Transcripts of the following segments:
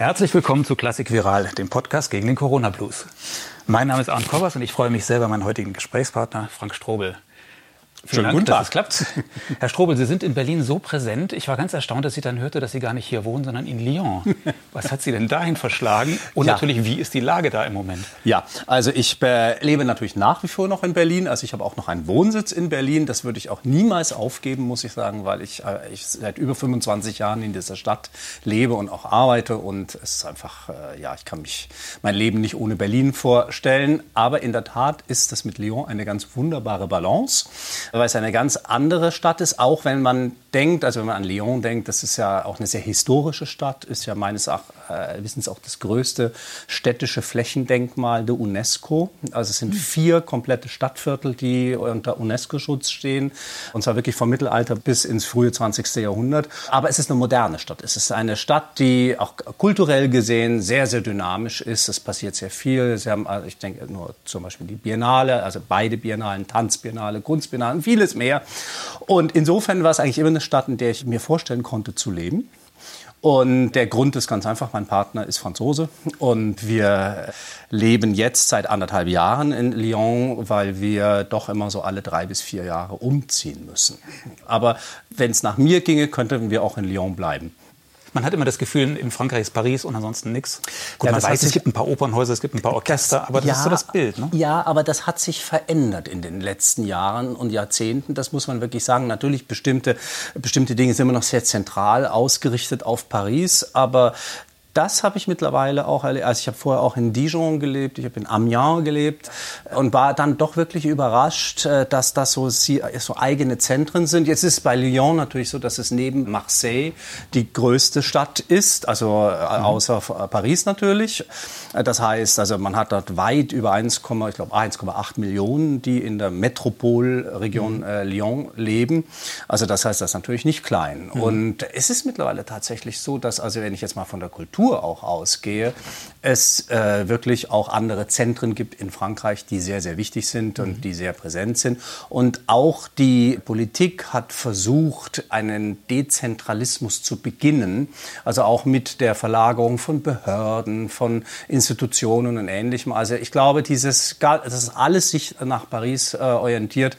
Herzlich willkommen zu Klassik Viral, dem Podcast gegen den Corona Blues. Mein Name ist Arndt Kobbers und ich freue mich sehr über meinen heutigen Gesprächspartner Frank Strobel. Vielen Dank, dass es klappt. Herr Strobel, Sie sind in Berlin so präsent. Ich war ganz erstaunt, dass ich dann hörte, dass Sie gar nicht hier wohnen, sondern in Lyon. Was hat Sie denn dahin verschlagen? Und ja. natürlich, wie ist die Lage da im Moment? Ja, also ich äh, lebe natürlich nach wie vor noch in Berlin. Also ich habe auch noch einen Wohnsitz in Berlin. Das würde ich auch niemals aufgeben, muss ich sagen, weil ich, äh, ich seit über 25 Jahren in dieser Stadt lebe und auch arbeite. Und es ist einfach, äh, ja, ich kann mich mein Leben nicht ohne Berlin vorstellen. Aber in der Tat ist das mit Lyon eine ganz wunderbare Balance weil es eine ganz andere Stadt ist, auch wenn man denkt, also wenn man an Lyon denkt, das ist ja auch eine sehr historische Stadt, ist ja meines äh, Wissens auch das größte städtische Flächendenkmal der UNESCO. Also es sind vier komplette Stadtviertel, die unter UNESCO-Schutz stehen, und zwar wirklich vom Mittelalter bis ins frühe 20. Jahrhundert. Aber es ist eine moderne Stadt. Es ist eine Stadt, die auch kulturell gesehen sehr, sehr dynamisch ist. Es passiert sehr viel. Sie haben, also ich denke nur zum Beispiel die Biennale, also beide Biennalen, Tanzbiennale, Kunstbiennale, vieles mehr. Und insofern war es eigentlich immer eine Stadt, in der ich mir vorstellen konnte zu leben. Und der Grund ist ganz einfach, mein Partner ist Franzose und wir leben jetzt seit anderthalb Jahren in Lyon, weil wir doch immer so alle drei bis vier Jahre umziehen müssen. Aber wenn es nach mir ginge, könnten wir auch in Lyon bleiben. Man hat immer das Gefühl, in Frankreich ist Paris und ansonsten nichts. Gut, ja, man weiß, es gibt ein paar Opernhäuser, es gibt ein paar Orchester, aber das ja, ist so das Bild. Ne? Ja, aber das hat sich verändert in den letzten Jahren und Jahrzehnten. Das muss man wirklich sagen. Natürlich, bestimmte, bestimmte Dinge sind immer noch sehr zentral ausgerichtet auf Paris, aber das habe ich mittlerweile auch erlebt. Also ich habe vorher auch in Dijon gelebt, ich habe in Amiens gelebt und war dann doch wirklich überrascht, äh, dass das so, so eigene Zentren sind. Jetzt ist es bei Lyon natürlich so, dass es neben Marseille die größte Stadt ist, also äh, mhm. außer Paris natürlich. Äh, das heißt, also man hat dort weit über 1, ich glaube 1,8 Millionen, die in der Metropolregion mhm. äh, Lyon leben. Also das heißt, das ist natürlich nicht klein. Mhm. Und es ist mittlerweile tatsächlich so, dass also wenn ich jetzt mal von der Kultur Kultur auch ausgehe, es äh, wirklich auch andere Zentren gibt in Frankreich, die sehr, sehr wichtig sind und mhm. die sehr präsent sind. Und auch die Politik hat versucht, einen Dezentralismus zu beginnen, also auch mit der Verlagerung von Behörden, von Institutionen und Ähnlichem. Also ich glaube, dieses, dass alles sich nach Paris äh, orientiert,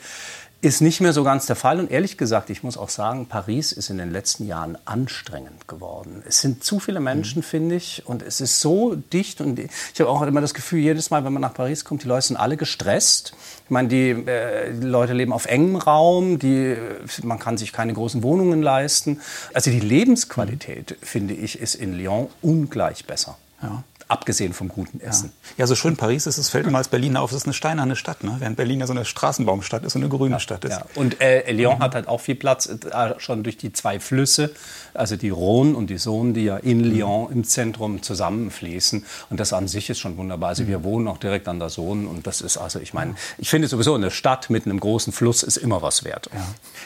ist nicht mehr so ganz der Fall. Und ehrlich gesagt, ich muss auch sagen, Paris ist in den letzten Jahren anstrengend geworden. Es sind zu viele Menschen, mhm. finde ich, und es ist so dicht. Und ich habe auch immer das Gefühl, jedes Mal, wenn man nach Paris kommt, die Leute sind alle gestresst. Ich meine, die, äh, die Leute leben auf engem Raum, die, man kann sich keine großen Wohnungen leisten. Also die Lebensqualität, mhm. finde ich, ist in Lyon ungleich besser. Ja abgesehen vom guten Essen. Ja, ja so schön Paris ist, es fällt immer als Berliner auf, es ist eine steinerne Stadt, ne? während Berlin ja so eine Straßenbaumstadt ist und eine grüne ja, Stadt ist. Ja. Und äh, Lyon mhm. hat halt auch viel Platz, äh, schon durch die zwei Flüsse, also die Rhône und die Saône, die ja in. Lyon im Zentrum zusammenfließen. Und das an sich ist schon wunderbar. Also wir wohnen auch direkt an der Saône und das ist also, ich meine, ich finde sowieso eine Stadt mit einem großen Fluss ist immer was wert. Ja.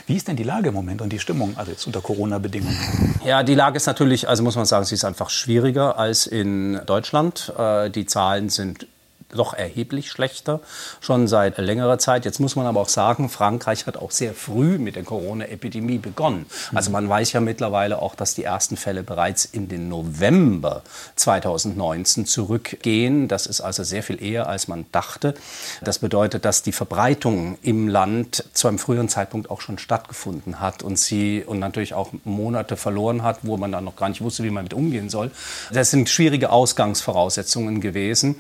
Wie ist denn die Lage im Moment und die Stimmung, also jetzt unter Corona-Bedingungen? Ja, die Lage ist natürlich, also muss man sagen, sie ist einfach schwieriger als in Deutschland. Äh, die Zahlen sind doch erheblich schlechter, schon seit längerer Zeit. Jetzt muss man aber auch sagen, Frankreich hat auch sehr früh mit der Corona-Epidemie begonnen. Also man weiß ja mittlerweile auch, dass die ersten Fälle bereits in den November 2019 zurückgehen. Das ist also sehr viel eher, als man dachte. Das bedeutet, dass die Verbreitung im Land zu einem früheren Zeitpunkt auch schon stattgefunden hat und sie und natürlich auch Monate verloren hat, wo man dann noch gar nicht wusste, wie man mit umgehen soll. Das sind schwierige Ausgangsvoraussetzungen gewesen.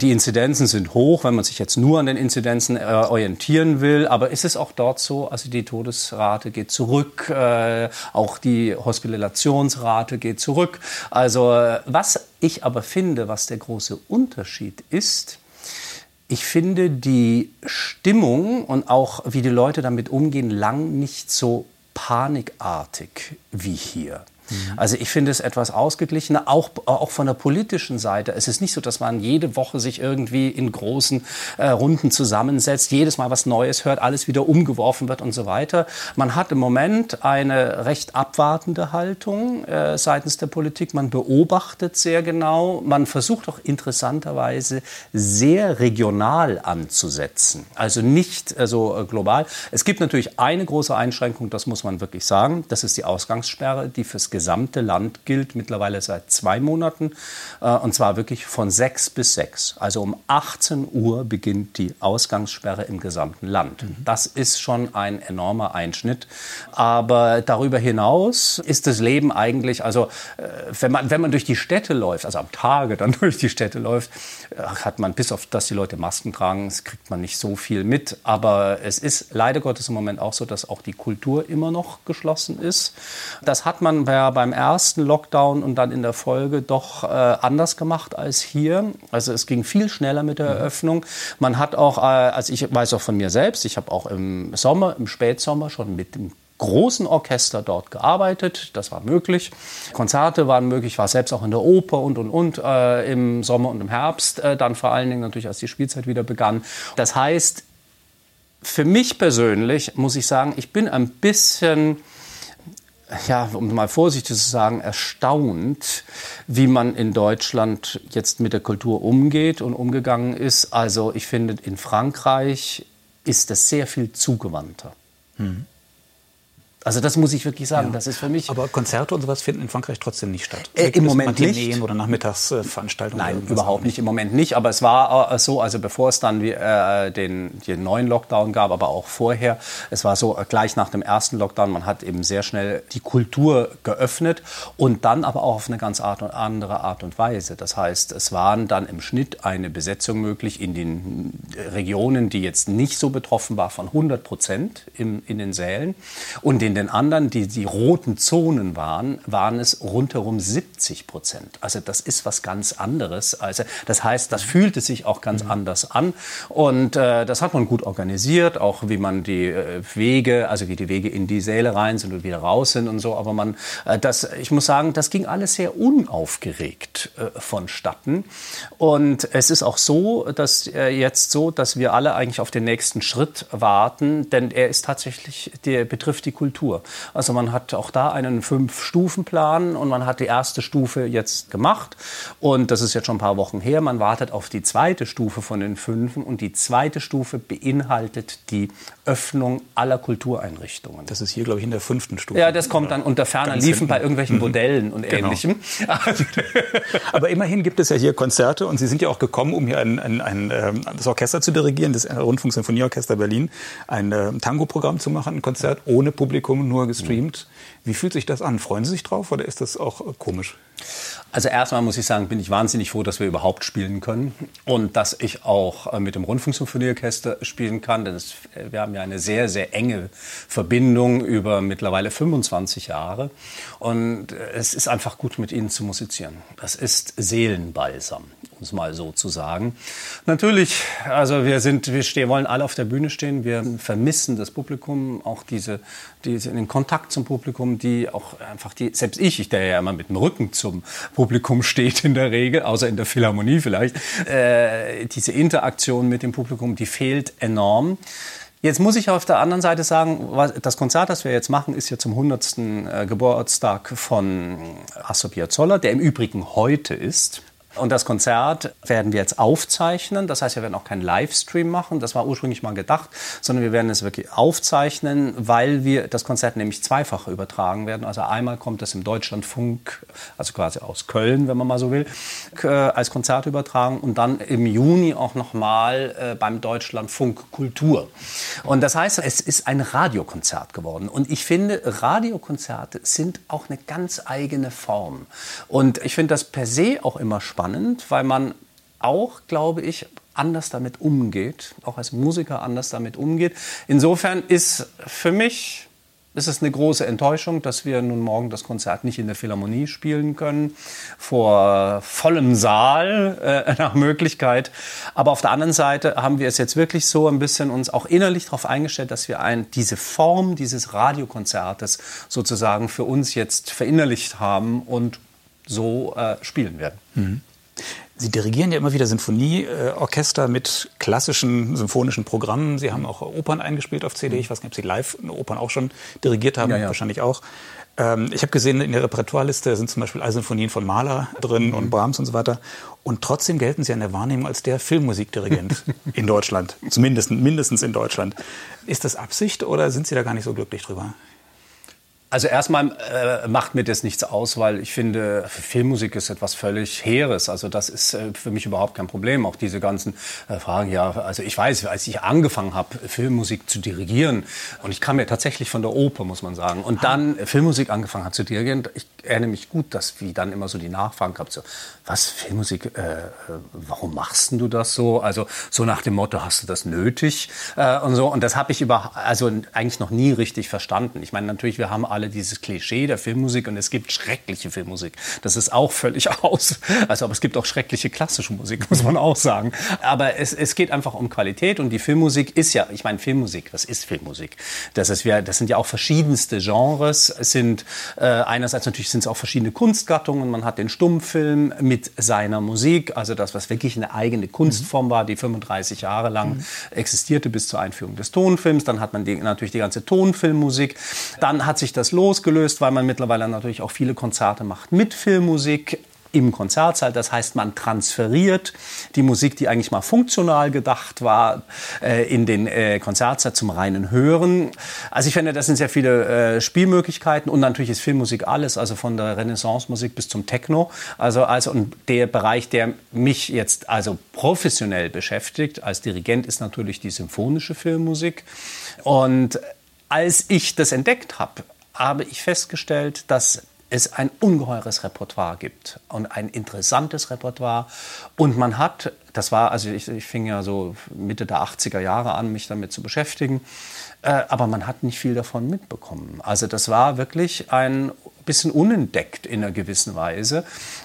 Die Inzidenz Inzidenzen sind hoch, wenn man sich jetzt nur an den Inzidenzen äh, orientieren will. Aber ist es auch dort so? Also die Todesrate geht zurück, äh, auch die Hospitalisationsrate geht zurück. Also äh, was ich aber finde, was der große Unterschied ist, ich finde die Stimmung und auch wie die Leute damit umgehen, lang nicht so panikartig wie hier. Mhm. Also ich finde es etwas ausgeglichener, auch, auch von der politischen Seite. Es ist nicht so, dass man jede Woche sich irgendwie in großen äh, Runden zusammensetzt, jedes Mal was Neues hört, alles wieder umgeworfen wird und so weiter. Man hat im Moment eine recht abwartende Haltung äh, seitens der Politik. Man beobachtet sehr genau. Man versucht auch interessanterweise sehr regional anzusetzen. Also nicht äh, so äh, global. Es gibt natürlich eine große Einschränkung, das muss man wirklich sagen. Das ist die Ausgangssperre, die fürs gesamte Land gilt mittlerweile seit zwei Monaten. Äh, und zwar wirklich von sechs bis sechs. Also um 18 Uhr beginnt die Ausgangssperre im gesamten Land. Mhm. Das ist schon ein enormer Einschnitt. Aber darüber hinaus ist das Leben eigentlich, also äh, wenn man, wenn man durch die Städte läuft, also am Tage dann durch die Städte läuft, hat man bis auf, dass die Leute Masken tragen, kriegt man nicht so viel mit. Aber es ist leider Gottes im Moment auch so, dass auch die Kultur immer noch geschlossen ist. Das hat man ja beim ersten Lockdown und dann in der Folge doch äh, anders gemacht als hier. Also es ging viel schneller mit der mhm. Eröffnung. Man hat auch, äh, also ich weiß auch von mir selbst, ich habe auch im Sommer, im Spätsommer schon mit dem großen Orchester dort gearbeitet. Das war möglich. Konzerte waren möglich. Ich war selbst auch in der Oper und, und, und äh, im Sommer und im Herbst. Äh, dann vor allen Dingen natürlich, als die Spielzeit wieder begann. Das heißt, für mich persönlich muss ich sagen, ich bin ein bisschen ja, um mal vorsichtig zu sagen, erstaunt, wie man in Deutschland jetzt mit der Kultur umgeht und umgegangen ist. Also ich finde, in Frankreich ist das sehr viel zugewandter. Hm. Also das muss ich wirklich sagen, ja. das ist für mich. Aber Konzerte und sowas finden in Frankreich trotzdem nicht statt. Äh, Im Moment nicht. Oder Nachmittagsveranstaltungen. Nein, überhaupt nicht. Im Moment nicht. Aber es war äh, so, also bevor es dann äh, den, den neuen Lockdown gab, aber auch vorher, es war so äh, gleich nach dem ersten Lockdown, man hat eben sehr schnell die Kultur geöffnet und dann aber auch auf eine ganz Art und andere Art und Weise. Das heißt, es waren dann im Schnitt eine Besetzung möglich in den Regionen, die jetzt nicht so betroffen war, von 100 Prozent in, in den Sälen und in den anderen, die die roten Zonen waren, waren es rundherum 70 Prozent. Also das ist was ganz anderes. Also das heißt, das fühlte sich auch ganz mhm. anders an. Und äh, das hat man gut organisiert, auch wie man die äh, Wege, also wie die Wege in die Säle rein sind und wieder raus sind und so. Aber man, äh, das, ich muss sagen, das ging alles sehr unaufgeregt äh, vonstatten. Und es ist auch so, dass äh, jetzt so, dass wir alle eigentlich auf den nächsten Schritt warten, denn er ist tatsächlich, der betrifft die Kultur. Struktur. Also man hat auch da einen Fünf-Stufen-Plan und man hat die erste Stufe jetzt gemacht und das ist jetzt schon ein paar Wochen her. Man wartet auf die zweite Stufe von den fünf und die zweite Stufe beinhaltet die Öffnung aller Kultureinrichtungen. Das ist hier, glaube ich, in der fünften Stufe. Ja, das kommt dann unter ferner Liefen bei irgendwelchen Modellen und genau. Ähnlichem. Aber immerhin gibt es ja hier Konzerte und Sie sind ja auch gekommen, um hier ein, ein, ein, ähm, das Orchester zu dirigieren, das Rundfunksinfonieorchester Berlin, ein äh, Tango-Programm zu machen, ein Konzert ohne Publikum Publikum nur gestreamt. Wie fühlt sich das an? Freuen Sie sich drauf oder ist das auch komisch? Also erstmal muss ich sagen, bin ich wahnsinnig froh, dass wir überhaupt spielen können und dass ich auch äh, mit dem Rundfunksymphonieorchester spielen kann. Denn es, äh, wir haben ja eine sehr, sehr enge Verbindung über mittlerweile 25 Jahre. Und äh, es ist einfach gut, mit Ihnen zu musizieren. Das ist Seelenbalsam um es mal so zu sagen. Natürlich, also wir sind, wir stehen, wollen alle auf der Bühne stehen. Wir vermissen das Publikum, auch diese, diese den Kontakt zum Publikum, die auch einfach die, selbst ich, ich der ja immer mit dem Rücken zum Publikum steht in der Regel, außer in der Philharmonie vielleicht, äh, diese Interaktion mit dem Publikum, die fehlt enorm. Jetzt muss ich auf der anderen Seite sagen, das Konzert, das wir jetzt machen, ist ja zum 100. Äh, Geburtstag von Astor Piazzolla, der im Übrigen heute ist. Und das Konzert werden wir jetzt aufzeichnen. Das heißt, wir werden auch keinen Livestream machen. Das war ursprünglich mal gedacht, sondern wir werden es wirklich aufzeichnen, weil wir das Konzert nämlich zweifach übertragen werden. Also einmal kommt es im Deutschlandfunk, also quasi aus Köln, wenn man mal so will, äh, als Konzert übertragen und dann im Juni auch nochmal äh, beim Deutschlandfunk Kultur. Und das heißt, es ist ein Radiokonzert geworden. Und ich finde, Radiokonzerte sind auch eine ganz eigene Form. Und ich finde das per se auch immer spannend spannend, weil man auch, glaube ich, anders damit umgeht, auch als Musiker anders damit umgeht. Insofern ist für mich ist es eine große Enttäuschung, dass wir nun morgen das Konzert nicht in der Philharmonie spielen können, vor vollem Saal äh, nach Möglichkeit. Aber auf der anderen Seite haben wir es jetzt wirklich so ein bisschen uns auch innerlich darauf eingestellt, dass wir ein, diese Form dieses Radiokonzertes sozusagen für uns jetzt verinnerlicht haben und so äh, spielen werden. Mhm. Sie dirigieren ja immer wieder Sinfonieorchester mit klassischen symphonischen Programmen. Sie haben auch Opern eingespielt auf CD. Ich weiß nicht, ob Sie live Opern auch schon dirigiert haben, ja, ja. wahrscheinlich auch. Ähm, ich habe gesehen, in der Repertoireliste sind zum Beispiel Sinfonien von Mahler drin mhm. und Brahms und so weiter. Und trotzdem gelten Sie in der Wahrnehmung als der Filmmusikdirigent in Deutschland. Zumindest mindestens in Deutschland. Ist das Absicht oder sind Sie da gar nicht so glücklich drüber? Also erstmal äh, macht mir das nichts aus, weil ich finde, Filmmusik ist etwas völlig Heeres. Also das ist äh, für mich überhaupt kein Problem. Auch diese ganzen äh, Fragen, ja, also ich weiß, als ich angefangen habe, Filmmusik zu dirigieren, und ich kam ja tatsächlich von der Oper, muss man sagen, und dann Filmmusik angefangen habe zu dirigieren, ich erinnere mich gut, dass wie dann immer so die Nachfragen gab, so, was, Filmmusik, äh, warum machst du das so? Also so nach dem Motto, hast du das nötig? Äh, und so. Und das habe ich über, also eigentlich noch nie richtig verstanden. Ich meine, natürlich, wir haben alle dieses Klischee der Filmmusik und es gibt schreckliche Filmmusik. Das ist auch völlig aus. Also, aber es gibt auch schreckliche klassische Musik, muss man auch sagen. Aber es, es geht einfach um Qualität und die Filmmusik ist ja, ich meine, Filmmusik, was ist Filmmusik? Das, ist, das sind ja auch verschiedenste Genres. Es sind äh, einerseits natürlich sind es auch verschiedene Kunstgattungen. Man hat den Stummfilm mit seiner Musik, also das, was wirklich eine eigene Kunstform war, die 35 Jahre lang mhm. existierte bis zur Einführung des Tonfilms. Dann hat man die, natürlich die ganze Tonfilmmusik. Dann hat sich das losgelöst, weil man mittlerweile natürlich auch viele Konzerte macht mit Filmmusik im Konzertsaal. Das heißt, man transferiert die Musik, die eigentlich mal funktional gedacht war, äh, in den äh, Konzertsaal zum reinen Hören. Also ich finde, das sind sehr viele äh, Spielmöglichkeiten und natürlich ist Filmmusik alles, also von der Renaissance-Musik bis zum Techno. Also, also und der Bereich, der mich jetzt also professionell beschäftigt als Dirigent, ist natürlich die symphonische Filmmusik. Und als ich das entdeckt habe, habe ich festgestellt, dass es ein ungeheures Repertoire gibt und ein interessantes Repertoire. Und man hat, das war, also ich, ich fing ja so Mitte der 80er Jahre an, mich damit zu beschäftigen, äh, aber man hat nicht viel davon mitbekommen. Also das war wirklich ein bisschen unentdeckt in einer gewissen Weise.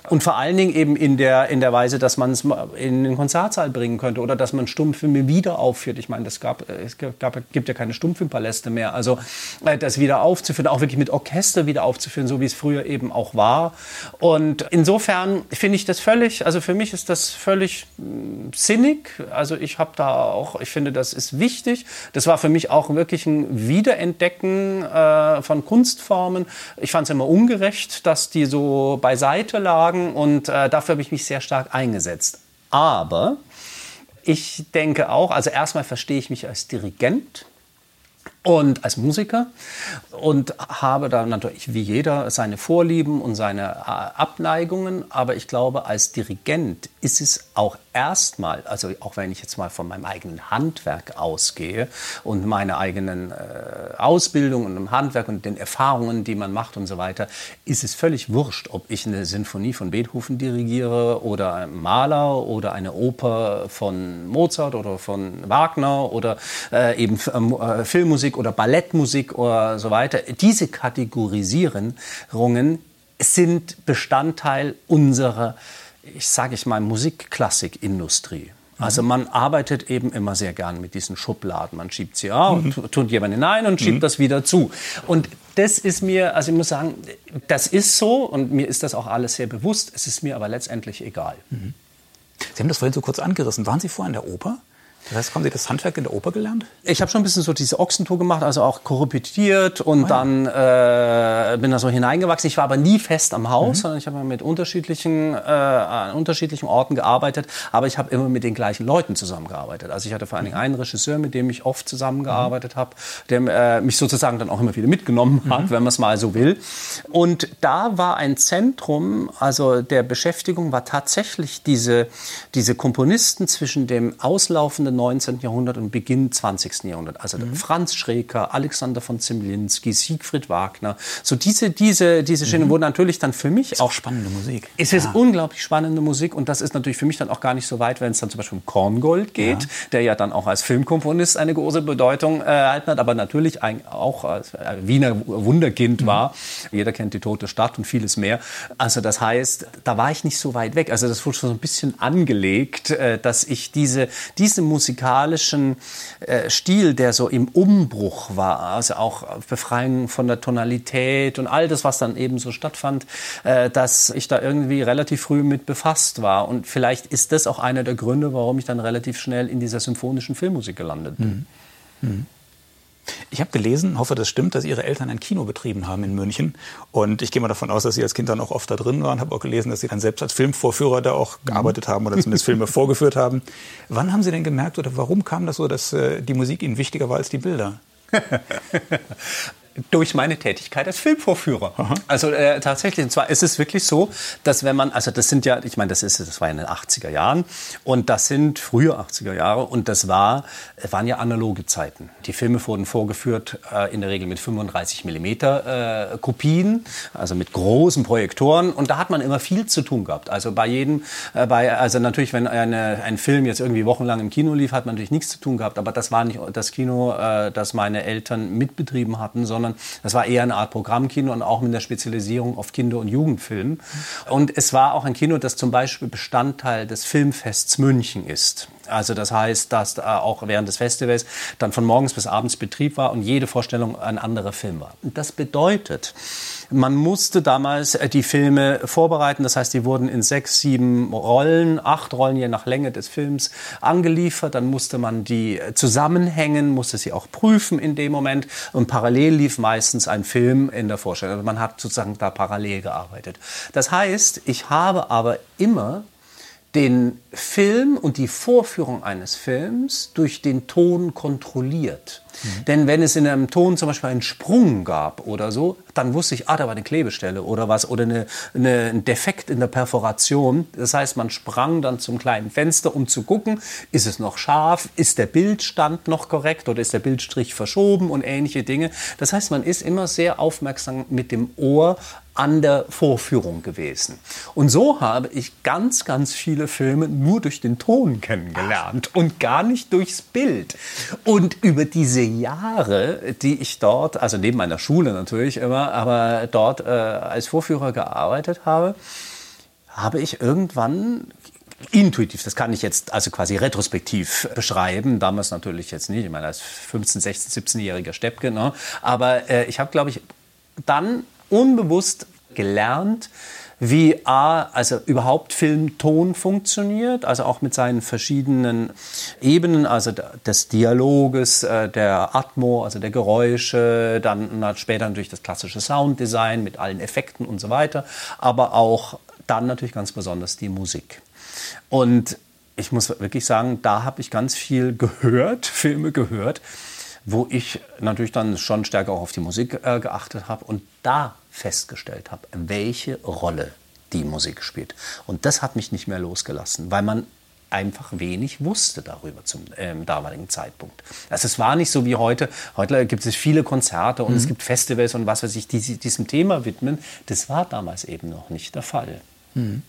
Und vor allen Dingen eben in der, in der Weise, dass man es in den Konzertsaal bringen könnte oder dass man Stummfilme wieder aufführt. Ich meine, das gab, es gab, gibt ja keine Stummfilmpaläste mehr. Also äh, das wieder aufzuführen, auch wirklich mit Orchester wieder aufzuführen, so wie es früher eben auch war. Und insofern finde ich das völlig, also für mich ist das völlig hm, sinnig. Also ich habe da auch, ich finde, das ist wichtig. Das war für mich auch wirklich ein Wiederentdecken äh, von Kunstformen. Ich fand es immer ungerecht, dass die so beiseite lagen und äh, dafür habe ich mich sehr stark eingesetzt. Aber ich denke auch, also erstmal verstehe ich mich als Dirigent und als Musiker. Und habe da natürlich wie jeder seine Vorlieben und seine äh, Abneigungen, aber ich glaube, als Dirigent ist es auch erstmal, also auch wenn ich jetzt mal von meinem eigenen Handwerk ausgehe und meine eigenen äh, Ausbildung und im Handwerk und den Erfahrungen, die man macht und so weiter, ist es völlig wurscht, ob ich eine Sinfonie von Beethoven dirigiere oder Maler oder eine Oper von Mozart oder von Wagner oder äh, eben äh, Filmmusik oder Ballettmusik oder so weiter. Diese Kategorisierungen sind Bestandteil unserer ich sage ich mal, Musikklassikindustrie. Also man arbeitet eben immer sehr gern mit diesen Schubladen. Man schiebt sie auf, mhm. tut jemand hinein und schiebt mhm. das wieder zu. Und das ist mir, also ich muss sagen, das ist so und mir ist das auch alles sehr bewusst. Es ist mir aber letztendlich egal. Mhm. Sie haben das vorhin so kurz angerissen. Waren Sie vorher in der Oper? Das heißt, haben Sie das Handwerk in der Oper gelernt? Ich habe schon ein bisschen so diese Ochsentour gemacht, also auch korrepetiert und oh ja. dann äh, bin da so hineingewachsen. Ich war aber nie fest am Haus, mhm. sondern ich habe mit unterschiedlichen, äh, an unterschiedlichen Orten gearbeitet, aber ich habe immer mit den gleichen Leuten zusammengearbeitet. Also ich hatte vor allen Dingen mhm. einen Regisseur, mit dem ich oft zusammengearbeitet mhm. habe, der äh, mich sozusagen dann auch immer wieder mitgenommen hat, mhm. wenn man es mal so will. Und da war ein Zentrum, also der Beschäftigung war tatsächlich diese, diese Komponisten zwischen dem auslaufenden Ende 19. Jahrhundert und Beginn 20. Jahrhundert. Also mhm. Franz Schreker, Alexander von Zemlinski, Siegfried Wagner. So diese, diese, diese Schiene, mhm. wo natürlich dann für mich auch spannende Musik. Es ist ja. unglaublich spannende Musik und das ist natürlich für mich dann auch gar nicht so weit, wenn es dann zum Beispiel um Korngold geht, ja. der ja dann auch als Filmkomponist eine große Bedeutung äh, erhalten hat, aber natürlich ein, auch als äh, Wiener Wunderkind mhm. war. Jeder kennt die Tote Stadt und vieles mehr. Also das heißt, da war ich nicht so weit weg. Also das wurde schon so ein bisschen angelegt, äh, dass ich diese, diese Musik musikalischen äh, Stil, der so im Umbruch war, also auch Befreiung von der Tonalität und all das, was dann eben so stattfand, äh, dass ich da irgendwie relativ früh mit befasst war. Und vielleicht ist das auch einer der Gründe, warum ich dann relativ schnell in dieser symphonischen Filmmusik gelandet bin. Mhm. Mhm. Ich habe gelesen, hoffe, das stimmt, dass Ihre Eltern ein Kino betrieben haben in München. Und ich gehe mal davon aus, dass Sie als Kind dann auch oft da drin waren. Habe auch gelesen, dass Sie dann selbst als Filmvorführer da auch gearbeitet haben oder zumindest Filme vorgeführt haben. Wann haben Sie denn gemerkt oder warum kam das so, dass äh, die Musik Ihnen wichtiger war als die Bilder? durch meine Tätigkeit als Filmvorführer. Aha. Also äh, tatsächlich, und zwar ist es wirklich so, dass wenn man, also das sind ja, ich meine, das ist, das war in den 80er Jahren und das sind frühe 80er Jahre und das war, waren ja analoge Zeiten. Die Filme wurden vorgeführt äh, in der Regel mit 35 Millimeter äh, Kopien, also mit großen Projektoren und da hat man immer viel zu tun gehabt. Also bei jedem, äh, bei, also natürlich, wenn eine, ein Film jetzt irgendwie wochenlang im Kino lief, hat man natürlich nichts zu tun gehabt, aber das war nicht das Kino, äh, das meine Eltern mitbetrieben hatten, sondern sondern das war eher eine Art Programmkino und auch mit der Spezialisierung auf Kinder- und Jugendfilm. Und es war auch ein Kino, das zum Beispiel Bestandteil des Filmfests München ist. Also das heißt, dass auch während des Festivals dann von morgens bis abends Betrieb war und jede Vorstellung ein anderer Film war. Und das bedeutet, man musste damals äh, die Filme vorbereiten. Das heißt, die wurden in sechs, sieben Rollen, acht Rollen je nach Länge des Films angeliefert. Dann musste man die äh, zusammenhängen, musste sie auch prüfen in dem Moment. Und parallel lief meistens ein Film in der Vorstellung. Also man hat sozusagen da parallel gearbeitet. Das heißt, ich habe aber immer den Film und die Vorführung eines Films durch den Ton kontrolliert. Mhm. Denn wenn es in einem Ton zum Beispiel einen Sprung gab oder so, dann wusste ich, ah, da war eine Klebestelle oder was oder eine, eine, ein Defekt in der Perforation. Das heißt, man sprang dann zum kleinen Fenster, um zu gucken, ist es noch scharf, ist der Bildstand noch korrekt oder ist der Bildstrich verschoben und ähnliche Dinge. Das heißt, man ist immer sehr aufmerksam mit dem Ohr an der Vorführung gewesen. Und so habe ich ganz, ganz viele Filme nur durch den Ton kennengelernt und gar nicht durchs Bild. Und über diese Jahre, die ich dort, also neben meiner Schule natürlich immer, aber dort äh, als Vorführer gearbeitet habe, habe ich irgendwann intuitiv, das kann ich jetzt also quasi retrospektiv beschreiben, damals natürlich jetzt nicht, ich meine als 15, 16, 17-jähriger Steppke, ne? aber äh, ich habe, glaube ich, dann unbewusst gelernt, wie A, also überhaupt Filmton funktioniert, also auch mit seinen verschiedenen Ebenen, also des Dialoges, äh, der Atmo, also der Geräusche, dann später natürlich das klassische Sounddesign mit allen Effekten und so weiter, aber auch dann natürlich ganz besonders die Musik. Und ich muss wirklich sagen, da habe ich ganz viel gehört, Filme gehört, wo ich natürlich dann schon stärker auch auf die Musik äh, geachtet habe und da festgestellt habe, welche Rolle die Musik spielt. Und das hat mich nicht mehr losgelassen, weil man einfach wenig wusste darüber zum ähm, damaligen Zeitpunkt. Also es war nicht so wie heute. Heute gibt es viele Konzerte und mhm. es gibt Festivals und was weiß ich, die diesem Thema widmen. Das war damals eben noch nicht der Fall. Mhm.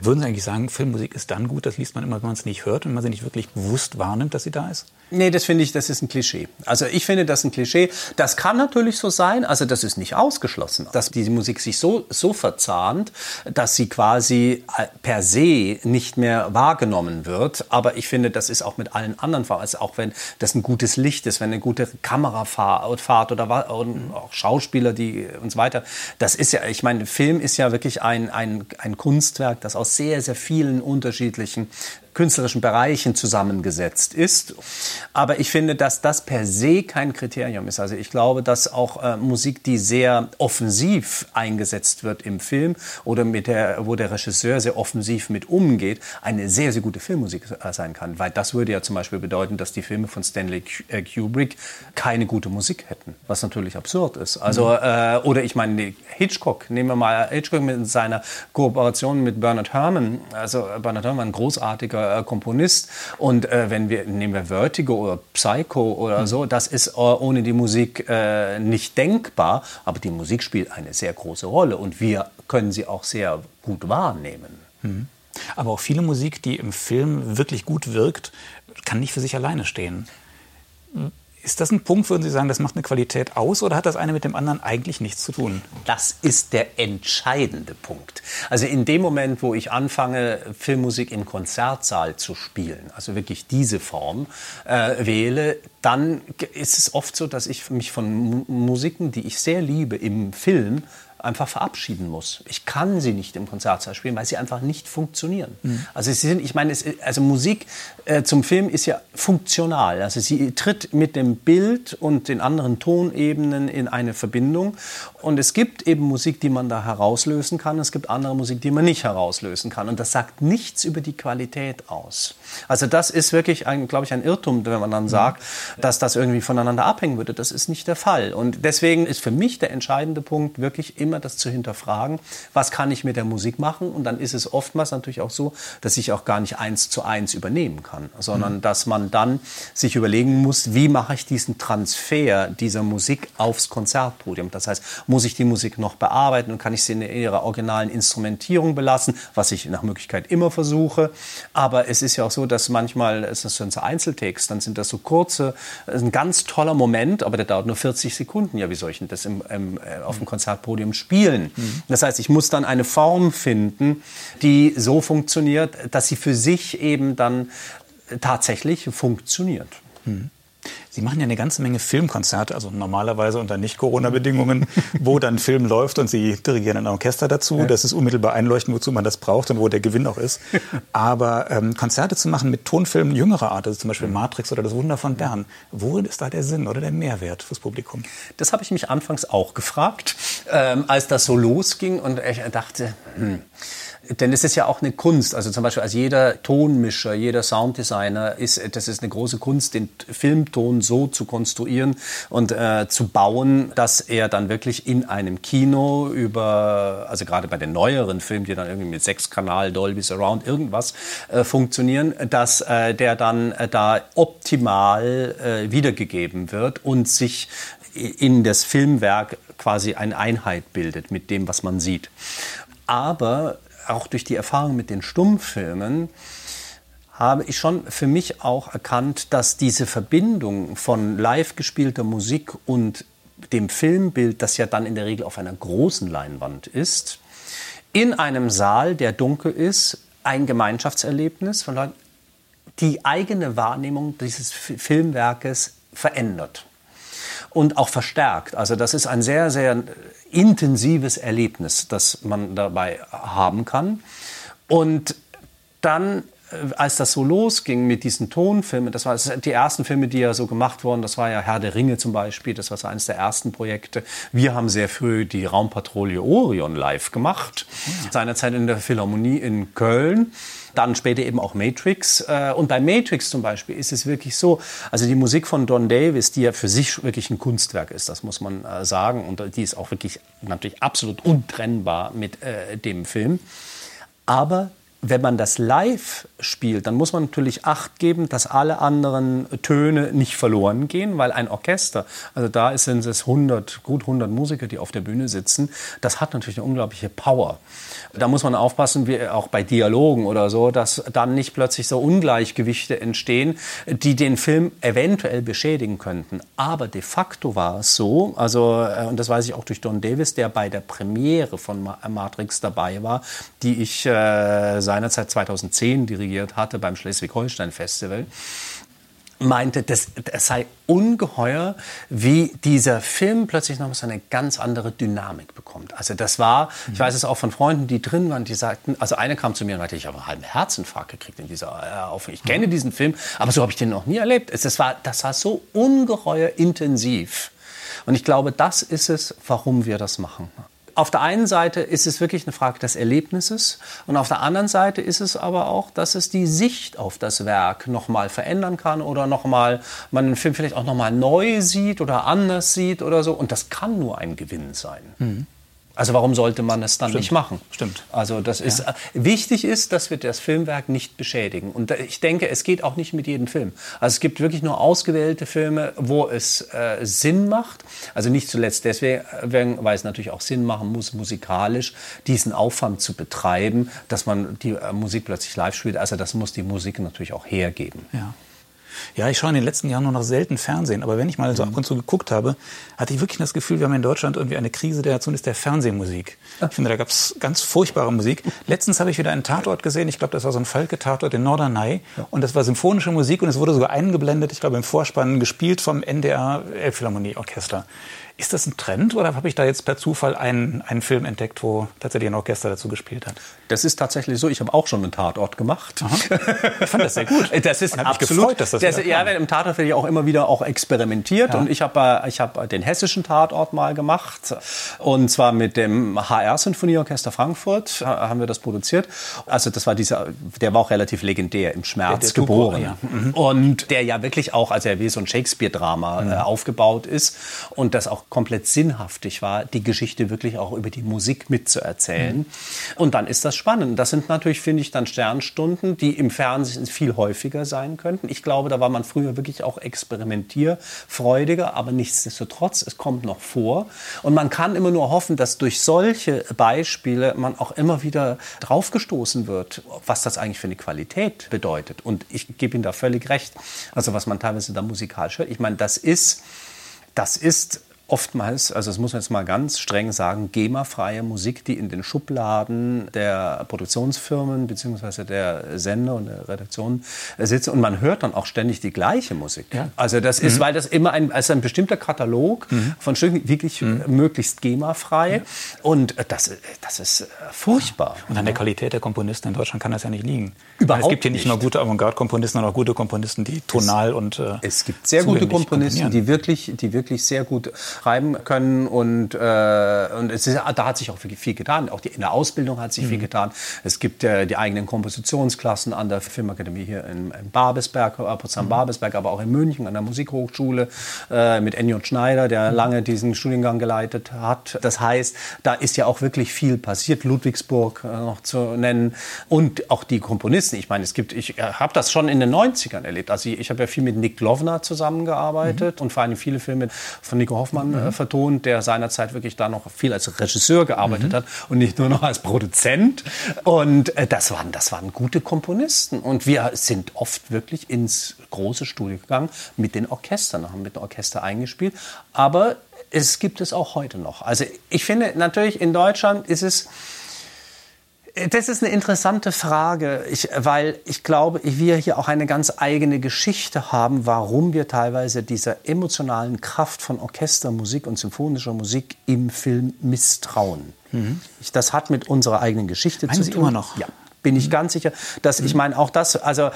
Würden Sie eigentlich sagen, Filmmusik ist dann gut, das liest man immer, wenn man es nicht hört und man sie nicht wirklich bewusst wahrnimmt, dass sie da ist? Nee, das finde ich, das ist ein Klischee. Also ich finde das ein Klischee. Das kann natürlich so sein, also das ist nicht ausgeschlossen, dass die Musik sich so, so verzahnt, dass sie quasi äh, per se nicht mehr wahrgenommen wird. Aber ich finde, das ist auch mit allen anderen Farben, also auch wenn das ein gutes Licht ist, wenn eine gute Kamerafahrt oder auch Schauspieler, die und so weiter. Das ist ja, ich meine, Film ist ja wirklich ein, ein, ein Kunstwerk, das aus sehr, sehr vielen unterschiedlichen künstlerischen Bereichen zusammengesetzt ist. Aber ich finde, dass das per se kein Kriterium ist. Also ich glaube, dass auch äh, Musik, die sehr offensiv eingesetzt wird im Film oder mit der, wo der Regisseur sehr offensiv mit umgeht, eine sehr, sehr gute Filmmusik äh, sein kann. Weil das würde ja zum Beispiel bedeuten, dass die Filme von Stanley äh, Kubrick keine gute Musik hätten, was natürlich absurd ist. Also, mhm. äh, oder ich meine, Hitchcock, nehmen wir mal Hitchcock mit seiner Kooperation mit Bernard Herrmann. Also Bernard Herrmann ein großartiger äh, Komponist. Und äh, wenn wir, nehmen wir Vertigo oder Psycho oder so, das ist äh, ohne die Musik äh, nicht denkbar. Aber die Musik spielt eine sehr große Rolle und wir können sie auch sehr gut wahrnehmen. Mhm. Aber auch viele Musik, die im Film wirklich gut wirkt, kann nicht für sich alleine stehen. Ist das ein Punkt, würden Sie sagen, das macht eine Qualität aus oder hat das eine mit dem anderen eigentlich nichts zu tun? Das ist der entscheidende Punkt. Also in dem Moment, wo ich anfange, Filmmusik im Konzertsaal zu spielen, also wirklich diese Form äh, wähle, dann ist es oft so, dass ich mich von Musiken, die ich sehr liebe im Film, einfach verabschieden muss. Ich kann sie nicht im Konzertsaal spielen, weil sie einfach nicht funktionieren. Mhm. Also sie sind, ich meine, es, also Musik äh, zum Film ist ja funktional. Also sie tritt mit dem Bild und den anderen Tonebenen in eine Verbindung. Und es gibt eben Musik, die man da herauslösen kann. Es gibt andere Musik, die man nicht herauslösen kann. Und das sagt nichts über die Qualität aus. Also das ist wirklich, glaube ich, ein Irrtum, wenn man dann mhm. sagt, dass das irgendwie voneinander abhängen würde. Das ist nicht der Fall. Und deswegen ist für mich der entscheidende Punkt wirklich immer das zu hinterfragen, was kann ich mit der Musik machen? Und dann ist es oftmals natürlich auch so, dass ich auch gar nicht eins zu eins übernehmen kann, sondern mhm. dass man dann sich überlegen muss, wie mache ich diesen Transfer dieser Musik aufs Konzertpodium? Das heißt, muss ich die Musik noch bearbeiten und kann ich sie in ihrer originalen Instrumentierung belassen, was ich nach Möglichkeit immer versuche. Aber es ist ja auch so, dass manchmal, es ist so ein Einzeltext, dann sind das so kurze, ein ganz toller Moment, aber der dauert nur 40 Sekunden. Ja, wie soll ich denn das im, im, äh, auf dem Konzertpodium spielen? Das heißt, ich muss dann eine Form finden, die so funktioniert, dass sie für sich eben dann tatsächlich funktioniert. Mhm. Sie machen ja eine ganze Menge Filmkonzerte, also normalerweise unter Nicht-Corona-Bedingungen, wo dann Film läuft und Sie dirigieren ein Orchester dazu. Ja. Das ist unmittelbar einleuchten, wozu man das braucht und wo der Gewinn auch ist. Aber ähm, Konzerte zu machen mit Tonfilmen jüngerer Art, also zum Beispiel Matrix oder Das Wunder von Bern, wo ist da der Sinn oder der Mehrwert fürs Publikum? Das habe ich mich anfangs auch gefragt, ähm, als das so losging und ich dachte, hm, denn es ist ja auch eine Kunst. Also zum Beispiel als jeder Tonmischer, jeder Sounddesigner ist, das ist eine große Kunst, den Filmton so zu konstruieren und äh, zu bauen, dass er dann wirklich in einem Kino über, also gerade bei den neueren Filmen, die dann irgendwie mit sechs Kanal, Dolby Surround, irgendwas äh, funktionieren, dass äh, der dann äh, da optimal äh, wiedergegeben wird und sich in das Filmwerk quasi eine Einheit bildet mit dem, was man sieht. Aber auch durch die Erfahrung mit den Stummfilmen, habe ich schon für mich auch erkannt, dass diese Verbindung von live gespielter Musik und dem Filmbild, das ja dann in der Regel auf einer großen Leinwand ist, in einem Saal, der dunkel ist, ein Gemeinschaftserlebnis von Leuten, die eigene Wahrnehmung dieses Filmwerkes verändert und auch verstärkt. Also das ist ein sehr, sehr intensives Erlebnis, das man dabei haben kann. Und dann äh, als das so losging mit diesen Tonfilmen, das waren die ersten Filme, die ja so gemacht wurden, das war ja Herr der Ringe zum Beispiel, das war so eines der ersten Projekte. Wir haben sehr früh die Raumpatrouille Orion live gemacht, ja. seinerzeit in der Philharmonie in Köln dann später eben auch Matrix. Äh, und bei Matrix zum Beispiel ist es wirklich so, also die Musik von Don Davis, die ja für sich wirklich ein Kunstwerk ist, das muss man äh, sagen. Und die ist auch wirklich natürlich absolut untrennbar mit äh, dem Film. Aber wenn man das live spielt, dann muss man natürlich Acht geben, dass alle anderen Töne nicht verloren gehen, weil ein Orchester, also da sind es 100, gut 100 Musiker, die auf der Bühne sitzen, das hat natürlich eine unglaubliche Power. Da muss man aufpassen, wie auch bei Dialogen oder so, dass dann nicht plötzlich so Ungleichgewichte entstehen, die den Film eventuell beschädigen könnten. Aber de facto war es so, also, äh, und das weiß ich auch durch Don Davis, der bei der Premiere von Matrix dabei war, die ich äh, seinerzeit 2010 dirigiert hatte beim Schleswig-Holstein Festival meinte, das, das sei ungeheuer, wie dieser Film plötzlich noch so eine ganz andere Dynamik bekommt. Also das war, ich weiß es auch von Freunden, die drin waren, die sagten, also eine kam zu mir und meinte, ich habe einen halben Herzinfarkt gekriegt in dieser äh, Aufführung. Ich kenne diesen Film, aber so habe ich den noch nie erlebt. Das war, das war so ungeheuer intensiv. Und ich glaube, das ist es, warum wir das machen auf der einen Seite ist es wirklich eine Frage des Erlebnisses und auf der anderen Seite ist es aber auch, dass es die Sicht auf das Werk nochmal verändern kann oder nochmal, man den Film vielleicht auch nochmal neu sieht oder anders sieht oder so. Und das kann nur ein Gewinn sein. Mhm. Also warum sollte man es dann Stimmt. nicht machen? Stimmt. Also das ist ja. wichtig ist, dass wir das Filmwerk nicht beschädigen. Und ich denke, es geht auch nicht mit jedem Film. Also es gibt wirklich nur ausgewählte Filme, wo es äh, Sinn macht. Also nicht zuletzt deswegen, weil es natürlich auch Sinn machen muss, musikalisch diesen Aufwand zu betreiben, dass man die äh, Musik plötzlich live spielt. Also das muss die Musik natürlich auch hergeben. Ja. Ja, ich schaue in den letzten Jahren nur noch selten Fernsehen. Aber wenn ich mal so ab und zu geguckt habe, hatte ich wirklich das Gefühl, wir haben in Deutschland irgendwie eine Krise der zumindest der Fernsehmusik. Ich finde, da gab es ganz furchtbare Musik. Letztens habe ich wieder einen Tatort gesehen. Ich glaube, das war so ein Falke-Tatort in Norderney. Und das war symphonische Musik und es wurde sogar eingeblendet, ich glaube, im Vorspann gespielt vom NDR Elbphilharmonie-Orchester. Ist das ein Trend oder habe ich da jetzt per Zufall einen, einen Film entdeckt, wo tatsächlich ein Orchester dazu gespielt hat? Das ist tatsächlich so. Ich habe auch schon einen Tatort gemacht. Aha. Ich fand das sehr gut. Das ist absolut. Gefreut, dass das, das ja, im Tatort werde ich auch immer wieder auch experimentiert. Ja. Und ich habe ich hab den hessischen Tatort mal gemacht. Und zwar mit dem HR-Sinfonieorchester Frankfurt haben wir das produziert. Also das war dieser, der war auch relativ legendär, im Schmerz der, der geboren. Ja. Mhm. Und der ja wirklich auch, also er wie so ein Shakespeare-Drama mhm. äh, aufgebaut ist. Und das auch komplett sinnhaftig war, die Geschichte wirklich auch über die Musik mitzuerzählen. Mhm. Und dann ist das spannend. Das sind natürlich, finde ich, dann Sternstunden, die im Fernsehen viel häufiger sein könnten. Ich glaube, da war man früher wirklich auch experimentierfreudiger, aber nichtsdestotrotz, es kommt noch vor. Und man kann immer nur hoffen, dass durch solche Beispiele man auch immer wieder draufgestoßen wird, was das eigentlich für eine Qualität bedeutet. Und ich gebe Ihnen da völlig recht. Also was man teilweise da musikalisch hört, ich meine, das ist, das ist oftmals, also das muss man jetzt mal ganz streng sagen, GEMA-freie Musik, die in den Schubladen der Produktionsfirmen bzw. der Sender und der Redaktion sitzt und man hört dann auch ständig die gleiche Musik. Ja. Also das ist, mhm. weil das immer ein, also ein bestimmter Katalog mhm. von Stücken wirklich mhm. möglichst GEMA-frei ja. und das, das ist furchtbar. Und an der Qualität der Komponisten in Deutschland kann das ja nicht liegen. Überhaupt es gibt hier nicht, nur gute Avantgarde-Komponisten, sondern auch gute Komponisten, die tonal es, und äh, Es gibt sehr gute Komponisten, die wirklich, die wirklich sehr gut schreiben können und, äh, und es ist, da hat sich auch viel getan. Auch die, in der Ausbildung hat sich mhm. viel getan. Es gibt äh, die eigenen Kompositionsklassen an der Filmakademie hier in, in Babelsberg, äh, Potsdam-Babelsberg, aber auch in München an der Musikhochschule äh, mit Ennio Schneider, der mhm. lange diesen Studiengang geleitet hat. Das heißt, da ist ja auch wirklich viel passiert. Ludwigsburg äh, noch zu nennen und auch die Komponisten. Ich meine, es gibt, ich äh, habe das schon in den 90ern erlebt. Also ich, ich habe ja viel mit Nick Lovner zusammengearbeitet mhm. und vor allem viele Filme von Nico Hoffmann mhm. vertont, der seinerzeit wirklich da noch viel als Regisseur gearbeitet mhm. hat und nicht nur noch als Produzent. Und äh, das, waren, das waren gute Komponisten. Und wir sind oft wirklich ins große Studio gegangen mit den Orchestern, haben mit dem Orchester eingespielt. Aber es gibt es auch heute noch. Also ich finde natürlich in Deutschland ist es das ist eine interessante Frage, ich, weil ich glaube, wir hier auch eine ganz eigene Geschichte haben, warum wir teilweise dieser emotionalen Kraft von Orchestermusik und symphonischer Musik im Film misstrauen. Mhm. Das hat mit unserer eigenen Geschichte Meinen zu Sie tun. immer noch? Ja bin ich ganz sicher, dass ich meine auch das, also,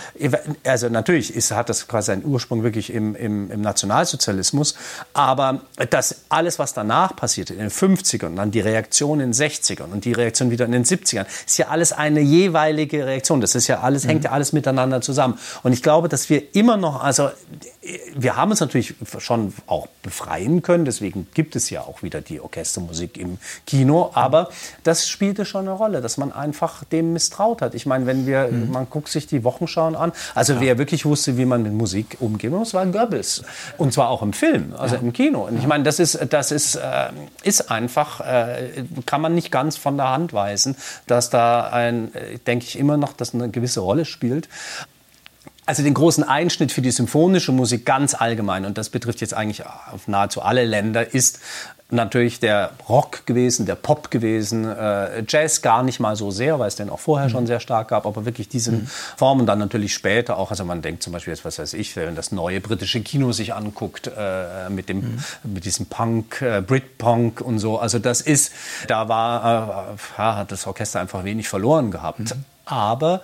also natürlich ist, hat das quasi seinen Ursprung wirklich im, im, im Nationalsozialismus, aber das alles, was danach passiert, in den 50ern und dann die Reaktion in den 60ern und die Reaktion wieder in den 70ern, ist ja alles eine jeweilige Reaktion. Das ist ja alles, mhm. hängt ja alles miteinander zusammen. Und ich glaube, dass wir immer noch, also wir haben uns natürlich schon auch befreien können, deswegen gibt es ja auch wieder die Orchestermusik im Kino, aber das spielte schon eine Rolle, dass man einfach dem misstraut hat. Ich meine, wenn wir, mhm. man guckt sich die Wochenschauen an, also ja. wer wirklich wusste, wie man mit Musik umgehen muss, war Goebbels. Und zwar auch im Film, also ja. im Kino. Und ich meine, das ist, das ist, äh, ist einfach, äh, kann man nicht ganz von der Hand weisen, dass da ein, äh, denke ich immer noch, dass eine gewisse Rolle spielt also den großen Einschnitt für die symphonische Musik ganz allgemein, und das betrifft jetzt eigentlich auf nahezu alle Länder, ist natürlich der Rock gewesen, der Pop gewesen, äh, Jazz gar nicht mal so sehr, weil es den auch vorher mhm. schon sehr stark gab, aber wirklich diese mhm. Formen dann natürlich später auch, also man denkt zum Beispiel jetzt, was weiß ich, wenn das neue britische Kino sich anguckt, äh, mit dem, mhm. mit diesem Punk, äh, Britpunk und so, also das ist, da war, äh, ja, hat das Orchester einfach wenig verloren gehabt, mhm. aber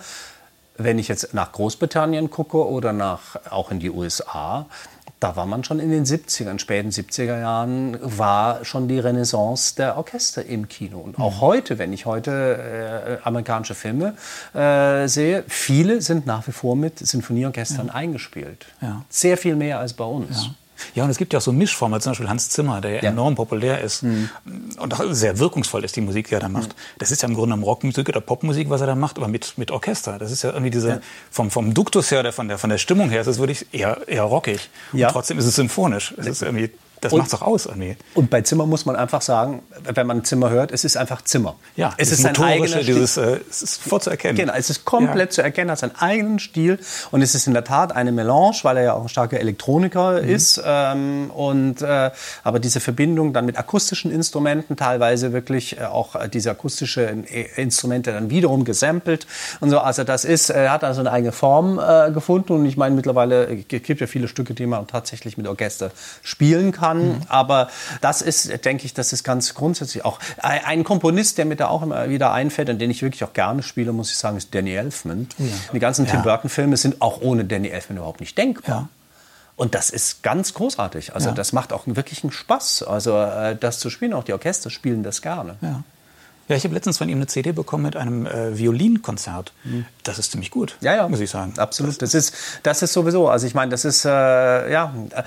wenn ich jetzt nach Großbritannien gucke oder nach, auch in die USA, da war man schon in den 70ern, späten 70er Jahren, war schon die Renaissance der Orchester im Kino. Und auch mhm. heute, wenn ich heute äh, amerikanische Filme äh, sehe, viele sind nach wie vor mit Sinfonieorchestern ja. eingespielt. Ja. Sehr viel mehr als bei uns. Ja. Ja, und es gibt ja auch so Mischformen, zum Beispiel Hans Zimmer, der ja, ja. enorm populär ist mhm. und auch sehr wirkungsvoll ist, die Musik, die er da macht. Mhm. Das ist ja im Grunde genommen Rockmusik oder Popmusik, was er da macht, aber mit, mit Orchester. Das ist ja irgendwie diese, ja. vom, vom Duktus her oder von der, von der Stimmung her, ist es wirklich eher, eher rockig. Ja. Und trotzdem ist es symphonisch. Es ist irgendwie das macht doch aus, Anni. Und bei Zimmer muss man einfach sagen, wenn man Zimmer hört, es ist einfach Zimmer. Ja, es ist ein eigener dieses, äh, es ist vorzuerkennen. Genau, es ist komplett ja. zu erkennen, hat seinen eigenen Stil und es ist in der Tat eine Melange, weil er ja auch ein starker Elektroniker mhm. ist. Ähm, und äh, aber diese Verbindung dann mit akustischen Instrumenten, teilweise wirklich äh, auch diese akustischen äh, Instrumente dann wiederum gesampelt und so. Also das ist, er hat also eine eigene Form äh, gefunden und ich meine mittlerweile gibt ja viele Stücke, die man tatsächlich mit Orchester spielen kann kann. Mhm. Aber das ist, denke ich, das ist ganz grundsätzlich auch ein Komponist, der mir da auch immer wieder einfällt und den ich wirklich auch gerne spiele, muss ich sagen, ist Danny Elfman. Ja. Die ganzen Tim Burton-Filme sind auch ohne Danny Elfman überhaupt nicht denkbar. Und das ist ganz großartig. Also das macht auch wirklich einen Spaß, also äh, das zu spielen. Auch die Orchester spielen das gerne. Ja. Ich habe letztens von ihm eine CD bekommen mit einem äh, Violinkonzert. Mhm. Das ist ziemlich gut, ja, ja. muss ich sagen. Absolut. Das ist, das ist sowieso, also ich meine, das ist, äh, ja, äh,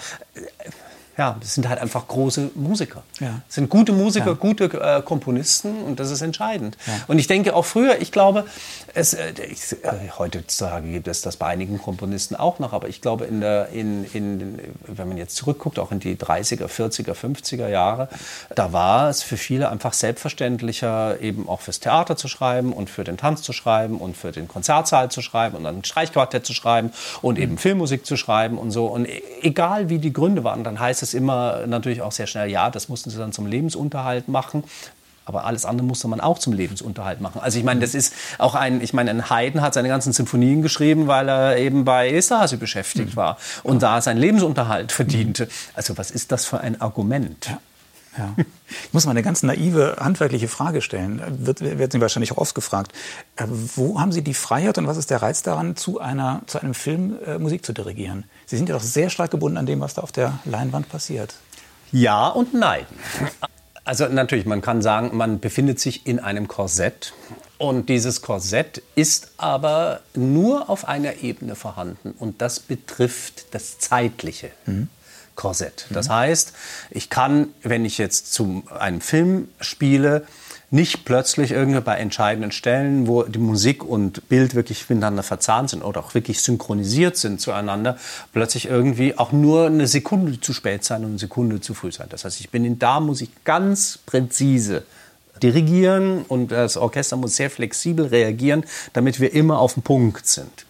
ja, das sind halt einfach große Musiker. Ja. Das sind gute Musiker, ja. gute äh, Komponisten und das ist entscheidend. Ja. Und ich denke auch früher, ich glaube, es, äh, ich, äh, heutzutage gibt es das bei einigen Komponisten auch noch, aber ich glaube, in der, in, in, wenn man jetzt zurückguckt, auch in die 30er, 40er, 50er Jahre, da war es für viele einfach selbstverständlicher, eben auch fürs Theater zu schreiben und für den Tanz zu schreiben und für den Konzertsaal zu schreiben und dann ein Streichquartett zu schreiben und eben mhm. Filmmusik zu schreiben und so. Und e, egal wie die Gründe waren, dann heißt es immer natürlich auch sehr schnell, ja, das mussten sie dann zum Lebensunterhalt machen. Aber alles andere musste man auch zum Lebensunterhalt machen. Also ich meine, das ist auch ein, ich meine, ein Haydn hat seine ganzen Symphonien geschrieben, weil er eben bei Esterhazy beschäftigt war und da seinen Lebensunterhalt verdiente. Also was ist das für ein Argument? Ja. Ja. Ich muss mal eine ganz naive handwerkliche Frage stellen. Wird, wird Sie wahrscheinlich auch oft gefragt. Äh, wo haben Sie die Freiheit und was ist der Reiz daran, zu, einer, zu einem Film äh, Musik zu dirigieren? Sie sind ja doch sehr stark gebunden an dem, was da auf der Leinwand passiert. Ja und nein. Also natürlich, man kann sagen, man befindet sich in einem Korsett und dieses Korsett ist aber nur auf einer Ebene vorhanden und das betrifft das Zeitliche. Mhm. Korsett. Das mhm. heißt, ich kann, wenn ich jetzt zu einem Film spiele, nicht plötzlich irgendwie bei entscheidenden Stellen, wo die Musik und Bild wirklich miteinander verzahnt sind oder auch wirklich synchronisiert sind zueinander, plötzlich irgendwie auch nur eine Sekunde zu spät sein und eine Sekunde zu früh sein. Das heißt, ich bin in da muss ich ganz präzise dirigieren und das Orchester muss sehr flexibel reagieren, damit wir immer auf dem Punkt sind.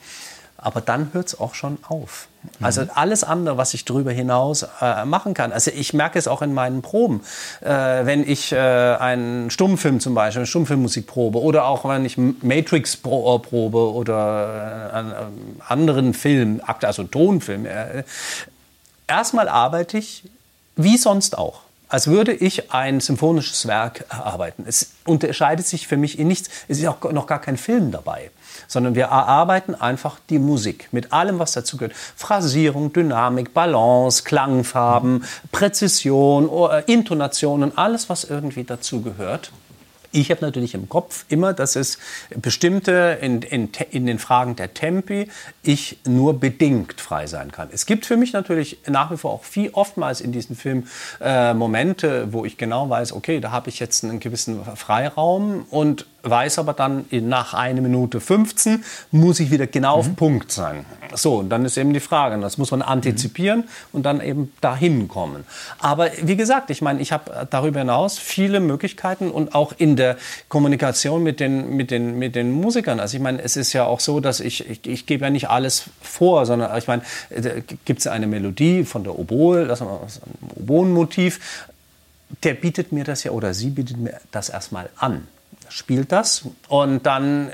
Aber dann hört es auch schon auf. Also alles andere, was ich darüber hinaus äh, machen kann. Also ich merke es auch in meinen Proben. Äh, wenn ich äh, einen Stummfilm zum Beispiel, eine Stummfilmmusik probe oder auch wenn ich Matrix pro, äh, probe oder äh, einen anderen Film, also Tonfilm. Äh, erstmal arbeite ich wie sonst auch als würde ich ein symphonisches Werk erarbeiten. Es unterscheidet sich für mich in nichts. Es ist auch noch gar kein Film dabei sondern wir erarbeiten einfach die Musik mit allem, was dazu gehört. Phrasierung, Dynamik, Balance, Klangfarben, Präzision, äh, Intonationen, alles, was irgendwie dazu gehört. Ich habe natürlich im Kopf immer, dass es bestimmte in, in, in, den Fragen der Tempi ich nur bedingt frei sein kann. Es gibt für mich natürlich nach wie vor auch viel oftmals in diesen Filmen äh, Momente, wo ich genau weiß, okay, da habe ich jetzt einen gewissen Freiraum und weiß aber dann nach einer Minute 15 muss ich wieder genau mhm. auf Punkt sein. So, und dann ist eben die Frage, das muss man antizipieren mhm. und dann eben dahin kommen. Aber wie gesagt, ich meine, ich habe darüber hinaus viele Möglichkeiten und auch in der Kommunikation mit den, mit den, mit den Musikern. Also ich meine, es ist ja auch so, dass ich, ich, ich gebe ja nicht alles vor, sondern ich meine, gibt es eine Melodie von der Oboe, das ist ein Oboenmotiv, der bietet mir das ja oder sie bietet mir das erstmal an spielt das und dann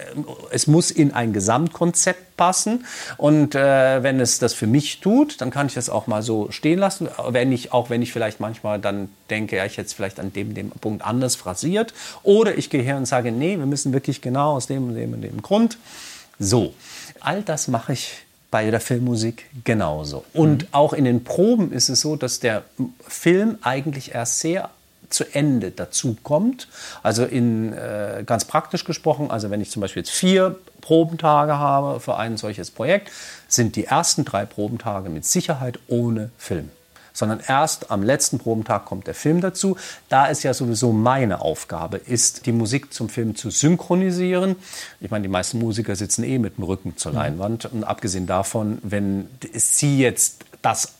es muss in ein Gesamtkonzept passen und äh, wenn es das für mich tut, dann kann ich das auch mal so stehen lassen, wenn ich auch wenn ich vielleicht manchmal dann denke, ja, ich hätte es vielleicht an dem dem Punkt anders phrasiert oder ich gehe her und sage, nee, wir müssen wirklich genau aus dem und dem und dem Grund so. All das mache ich bei der Filmmusik genauso. Und mhm. auch in den Proben ist es so, dass der Film eigentlich erst sehr zu Ende dazu kommt. Also in, äh, ganz praktisch gesprochen, also wenn ich zum Beispiel jetzt vier Probentage habe für ein solches Projekt, sind die ersten drei Probentage mit Sicherheit ohne Film sondern erst am letzten Probentag kommt der Film dazu. Da ist ja sowieso meine Aufgabe, ist die Musik zum Film zu synchronisieren. Ich meine, die meisten Musiker sitzen eh mit dem Rücken zur mhm. Leinwand und abgesehen davon, wenn sie jetzt das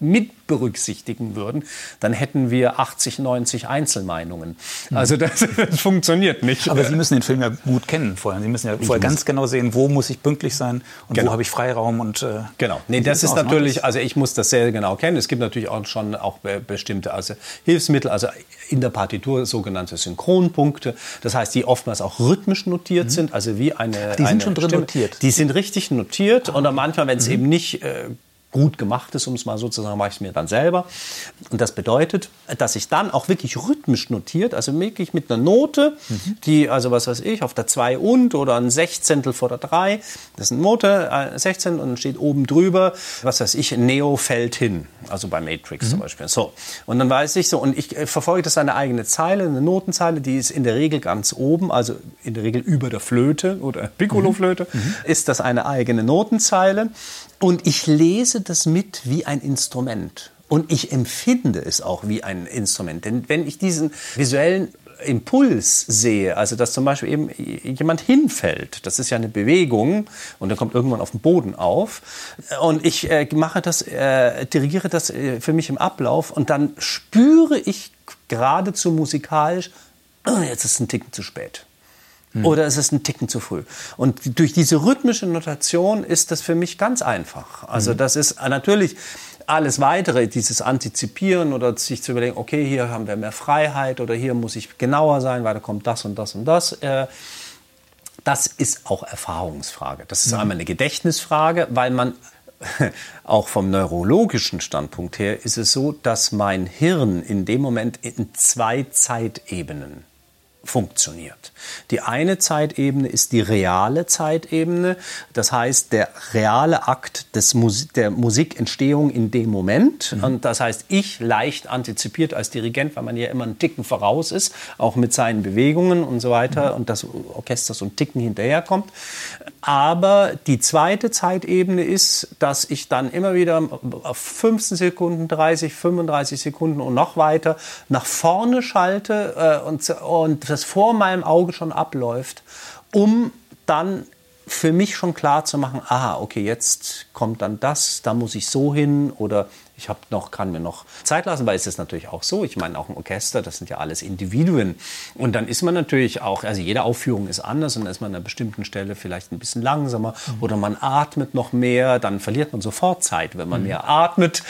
mit berücksichtigen würden, dann hätten wir 80, 90 Einzelmeinungen. Also das, das, funktioniert nicht. Aber Sie müssen den Film ja gut kennen vorher. Sie müssen ja vorher ganz genau sehen, wo muss ich pünktlich sein und genau. wo habe ich Freiraum und äh, genau. Nee, das ist natürlich, also ich muss das sehr genau kennen. Es gibt natürlich auch schon auch bestimmte also Hilfsmittel, also in der Partitur sogenannte Synchronpunkte. Das heißt, die oftmals auch rhythmisch notiert mhm. sind, also wie eine. Die sind eine schon drin Stimme. notiert. Die sind richtig notiert ah. und manchmal, wenn es mhm. eben nicht äh, gut gemacht ist, um es mal so zu sagen, mache ich es mir dann selber. Und das bedeutet, dass ich dann auch wirklich rhythmisch notiert, also wirklich mit einer Note, mhm. die, also was weiß ich, auf der 2 und oder ein Sechzehntel vor der 3, das ist eine Note, äh, 16 und dann steht oben drüber, was weiß ich, Neo fällt hin, also bei Matrix mhm. zum Beispiel. So. Und dann weiß ich so, und ich äh, verfolge das eine eigene Zeile, eine Notenzeile, die ist in der Regel ganz oben, also in der Regel über der Flöte oder Piccolo-Flöte, mhm. mhm. ist das eine eigene Notenzeile. Und ich lese das mit wie ein Instrument. Und ich empfinde es auch wie ein Instrument. Denn wenn ich diesen visuellen Impuls sehe, also dass zum Beispiel eben jemand hinfällt, das ist ja eine Bewegung und dann kommt irgendwann auf den Boden auf und ich äh, mache das, äh, dirigiere das äh, für mich im Ablauf und dann spüre ich geradezu musikalisch, oh, jetzt ist ein Ticken zu spät. Hm. Oder ist es ein Ticken zu früh? Und durch diese rhythmische Notation ist das für mich ganz einfach. Also hm. das ist natürlich alles weitere, dieses Antizipieren oder sich zu überlegen, okay, hier haben wir mehr Freiheit oder hier muss ich genauer sein, weil da kommt das und das und das. Äh, das ist auch Erfahrungsfrage. Das ist mhm. einmal eine Gedächtnisfrage, weil man auch vom neurologischen Standpunkt her ist es so, dass mein Hirn in dem Moment in zwei Zeitebenen funktioniert. Die eine Zeitebene ist die reale Zeitebene, das heißt der reale Akt des Musik, der Musikentstehung in dem Moment. Mhm. Und das heißt, ich leicht antizipiert als Dirigent, weil man ja immer einen Ticken voraus ist, auch mit seinen Bewegungen und so weiter mhm. und das Orchester so einen Ticken hinterherkommt. Aber die zweite Zeitebene ist, dass ich dann immer wieder auf 15 Sekunden, 30, 35 Sekunden und noch weiter nach vorne schalte äh, und, und das vor meinem Auge schon abläuft, um dann für mich schon klar zu machen, aha, okay, jetzt kommt dann das, da muss ich so hin oder ich habe noch, kann mir noch Zeit lassen, weil es ist natürlich auch so. Ich meine, auch ein Orchester, das sind ja alles Individuen. Und dann ist man natürlich auch, also jede Aufführung ist anders und dann ist man an einer bestimmten Stelle vielleicht ein bisschen langsamer mhm. oder man atmet noch mehr, dann verliert man sofort Zeit, wenn man mhm. mehr atmet.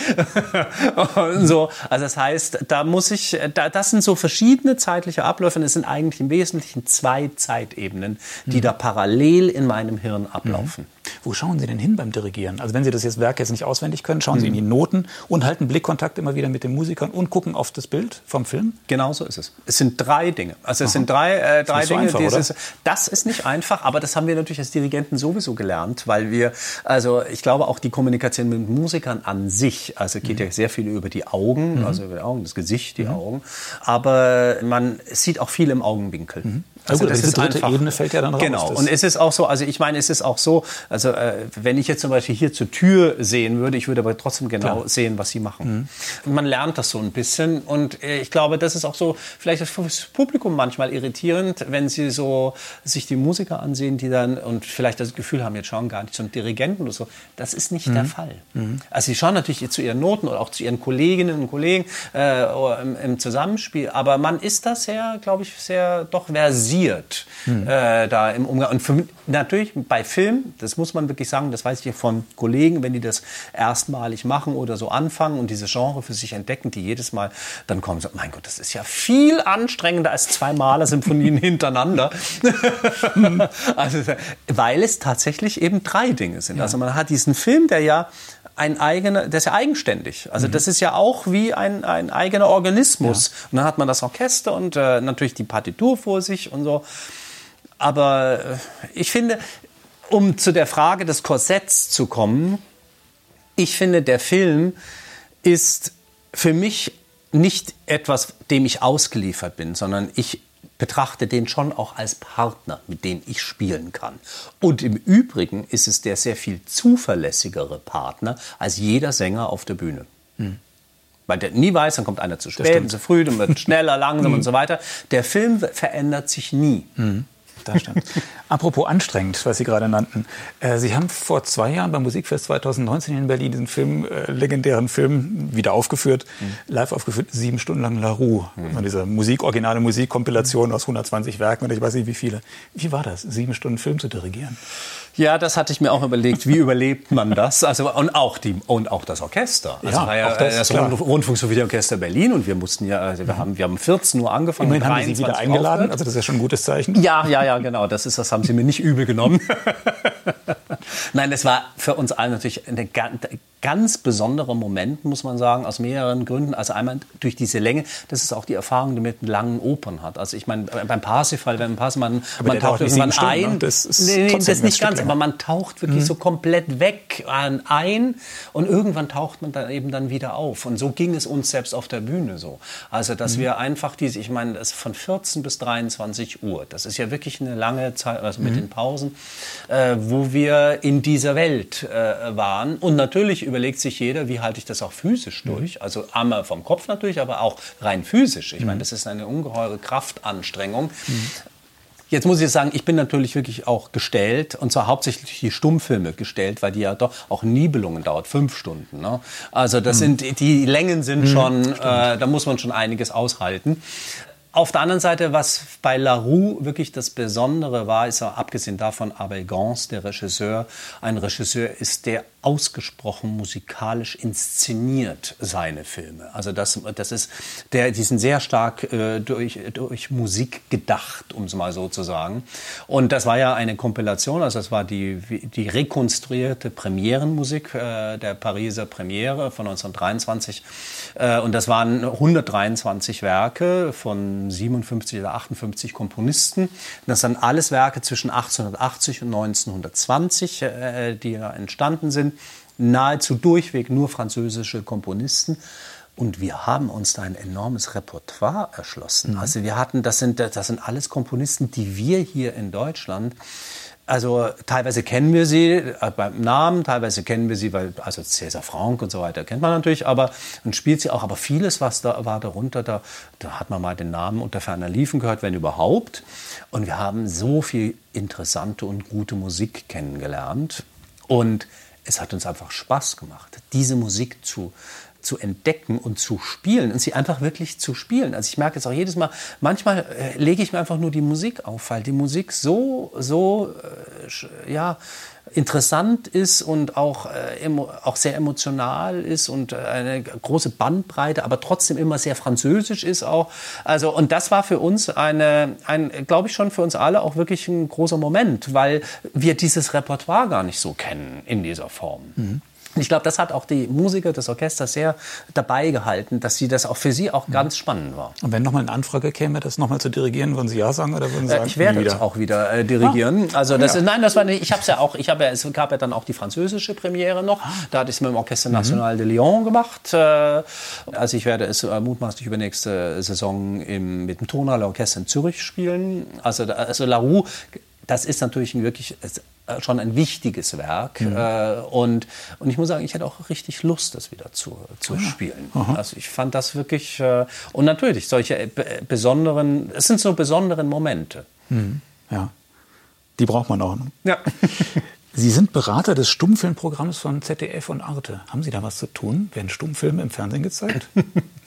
so. Also das heißt, da muss ich, da, das sind so verschiedene zeitliche Abläufe und es sind eigentlich im Wesentlichen zwei Zeitebenen, die mhm. da parallel in meinem Hirn ablaufen. Mhm. Wo schauen Sie denn hin beim Dirigieren? Also wenn Sie das jetzt Werk jetzt nicht auswendig können, schauen Sie in die mhm. Noten und halten Blickkontakt immer wieder mit den Musikern und gucken auf das Bild vom Film? Genau so ist es. Es sind drei Dinge. Also es Aha. sind drei, äh, drei Dinge. So einfach, dieses, das ist nicht einfach, aber das haben wir natürlich als Dirigenten sowieso gelernt, weil wir, also ich glaube auch die Kommunikation mit Musikern an sich, also geht mhm. ja sehr viel über die Augen, mhm. also über die Augen, das Gesicht, die mhm. Augen, aber man sieht auch viel im Augenwinkel. Also gut, das diese dritte einfach, Ebene fällt ja dann raus. Genau. Und es ist auch so, also ich meine, es ist auch so, also äh, wenn ich jetzt zum Beispiel hier zur Tür sehen würde, ich würde aber trotzdem genau Klar. sehen, was sie machen. Mhm. Man lernt das so ein bisschen und äh, ich glaube, das ist auch so, vielleicht ist fürs Publikum manchmal irritierend, wenn sie so sich die Musiker ansehen, die dann und vielleicht das Gefühl haben, jetzt schauen gar nicht zum Dirigenten oder so. Das ist nicht mhm. der Fall. Mhm. Also sie schauen natürlich zu ihren Noten oder auch zu ihren Kolleginnen und Kollegen äh, im, im Zusammenspiel, aber man ist da sehr, glaube ich, sehr doch versiert versiert hm. äh, da im Umgang. Und für, natürlich bei Film, das muss man wirklich sagen, das weiß ich von Kollegen, wenn die das erstmalig machen oder so anfangen und diese Genre für sich entdecken, die jedes Mal dann kommen so, mein Gott, das ist ja viel anstrengender als zwei Maler-Symphonien hintereinander. also, weil es tatsächlich eben drei Dinge sind. Ja. Also man hat diesen Film, der ja ein eigener, der ist ja eigenständig. Also mhm. das ist ja auch wie ein, ein eigener Organismus. Ja. Und dann hat man das Orchester und äh, natürlich die Partitur vor sich und so. Aber äh, ich finde, um zu der Frage des Korsetts zu kommen, ich finde, der Film ist für mich nicht etwas, dem ich ausgeliefert bin, sondern ich betrachte den schon auch als Partner, mit dem ich spielen kann. Und im Übrigen ist es der sehr viel zuverlässigere Partner als jeder Sänger auf der Bühne. Mhm. Weil der nie weiß, dann kommt einer zu spät, zu früh, dann wird schneller, langsam und so weiter. Der Film verändert sich nie. Mhm da stand. Apropos anstrengend, was Sie gerade nannten. Äh, Sie haben vor zwei Jahren beim Musikfest 2019 in Berlin diesen Film, äh, legendären Film, wieder aufgeführt, mhm. live aufgeführt, sieben Stunden lang La Rue. Mhm. Diese Musik, originale Musikkompilation aus 120 Werken und ich weiß nicht wie viele. Wie war das, sieben Stunden Film zu dirigieren? Ja, das hatte ich mir auch überlegt. Wie überlebt man das? Also und auch die und auch das Orchester. Also ja, war ja das, das Rund Rundfunksophieorchester Berlin und wir mussten ja, also wir haben wir haben 14 Uhr angefangen. Immerhin haben Sie wieder eingeladen. Aufhört. Also das ist ja schon ein gutes Zeichen. Ja, ja, ja, genau. Das ist das haben Sie mir nicht übel genommen. Nein, das war für uns alle natürlich eine ganz ganz besonderer Moment, muss man sagen, aus mehreren Gründen. Also einmal durch diese Länge, das ist auch die Erfahrung, die mit langen Opern hat. Also ich meine, beim Parsifal, wenn Parsifal, man, man taucht irgendwann Stunden, ein. Ne? Das ist nee, nee, das nicht ganz, aber man taucht wirklich mhm. so komplett weg ein und irgendwann taucht man dann eben dann wieder auf. Und so ging es uns selbst auf der Bühne so. Also, dass mhm. wir einfach diese, ich meine, das von 14 bis 23 Uhr, das ist ja wirklich eine lange Zeit, also mit mhm. den Pausen, äh, wo wir in dieser Welt äh, waren. Und natürlich überlegt sich jeder, wie halte ich das auch physisch mhm. durch? Also einmal vom Kopf natürlich, aber auch rein physisch. Ich meine, mhm. das ist eine ungeheure Kraftanstrengung. Mhm. Jetzt muss ich sagen, ich bin natürlich wirklich auch gestellt und zwar hauptsächlich die Stummfilme gestellt, weil die ja doch auch Nibelungen dauert fünf Stunden. Ne? Also das mhm. sind die Längen sind mhm, schon, äh, da muss man schon einiges aushalten. Auf der anderen Seite, was bei Larue wirklich das Besondere war, ist auch abgesehen davon, Abel Gans, der Regisseur, ein Regisseur ist, der ausgesprochen musikalisch inszeniert seine Filme. Also das, das ist, der, die sind sehr stark äh, durch, durch Musik gedacht, um es mal so zu sagen. Und das war ja eine Kompilation, also das war die, die rekonstruierte Premierenmusik äh, der Pariser Premiere von 1923. Äh, und das waren 123 Werke von 57 oder 58 Komponisten. Das sind alles Werke zwischen 1880 und 1920, äh, die da entstanden sind nahezu durchweg nur französische Komponisten. Und wir haben uns da ein enormes Repertoire erschlossen. Mhm. Also wir hatten, das sind, das sind alles Komponisten, die wir hier in Deutschland also teilweise kennen wir sie äh, beim Namen, teilweise kennen wir sie, weil also Cäsar Frank und so weiter kennt man natürlich, aber und spielt sie auch. Aber vieles, was da war darunter, da, da hat man mal den Namen unter ferner Liefen gehört, wenn überhaupt. Und wir haben so viel interessante und gute Musik kennengelernt. Und es hat uns einfach Spaß gemacht, diese Musik zu, zu entdecken und zu spielen und sie einfach wirklich zu spielen. Also ich merke es auch jedes Mal, manchmal äh, lege ich mir einfach nur die Musik auf, weil die Musik so, so, äh, ja, interessant ist und auch, äh, auch sehr emotional ist und äh, eine große Bandbreite, aber trotzdem immer sehr französisch ist auch. Also, und das war für uns eine, ein, glaube ich schon für uns alle auch wirklich ein großer Moment, weil wir dieses Repertoire gar nicht so kennen in dieser Form. Mhm. Ich glaube, das hat auch die Musiker des Orchesters sehr dabei gehalten, dass sie das auch für sie auch ganz spannend war. Und wenn nochmal eine Anfrage käme, das nochmal zu dirigieren, würden Sie ja sagen oder würden Sie sagen? ich werde es auch wieder äh, dirigieren. Ah. Also das ja. ist, nein, das war nicht, ich habe es ja auch, ich habe ja, es gab ja dann auch die französische Premiere noch. Ah. Da hatte ich es mit dem Orchester National mhm. de Lyon gemacht. Äh, also ich werde es äh, mutmaßlich übernächste Saison im, mit dem Tonhalle Orchester in Zürich spielen. Also, also La Roux, das ist natürlich wirklich äh, schon ein wichtiges Werk. Mhm. Äh, und, und ich muss sagen, ich hätte auch richtig Lust, das wieder zu, zu ja. spielen. Aha. Also ich fand das wirklich, äh, und natürlich, solche besonderen, es sind so besondere Momente. Mhm. Ja, die braucht man auch. Ne? Ja. Sie sind Berater des Stummfilmprogramms von ZDF und Arte. Haben Sie da was zu tun? Werden Stummfilme im Fernsehen gezeigt?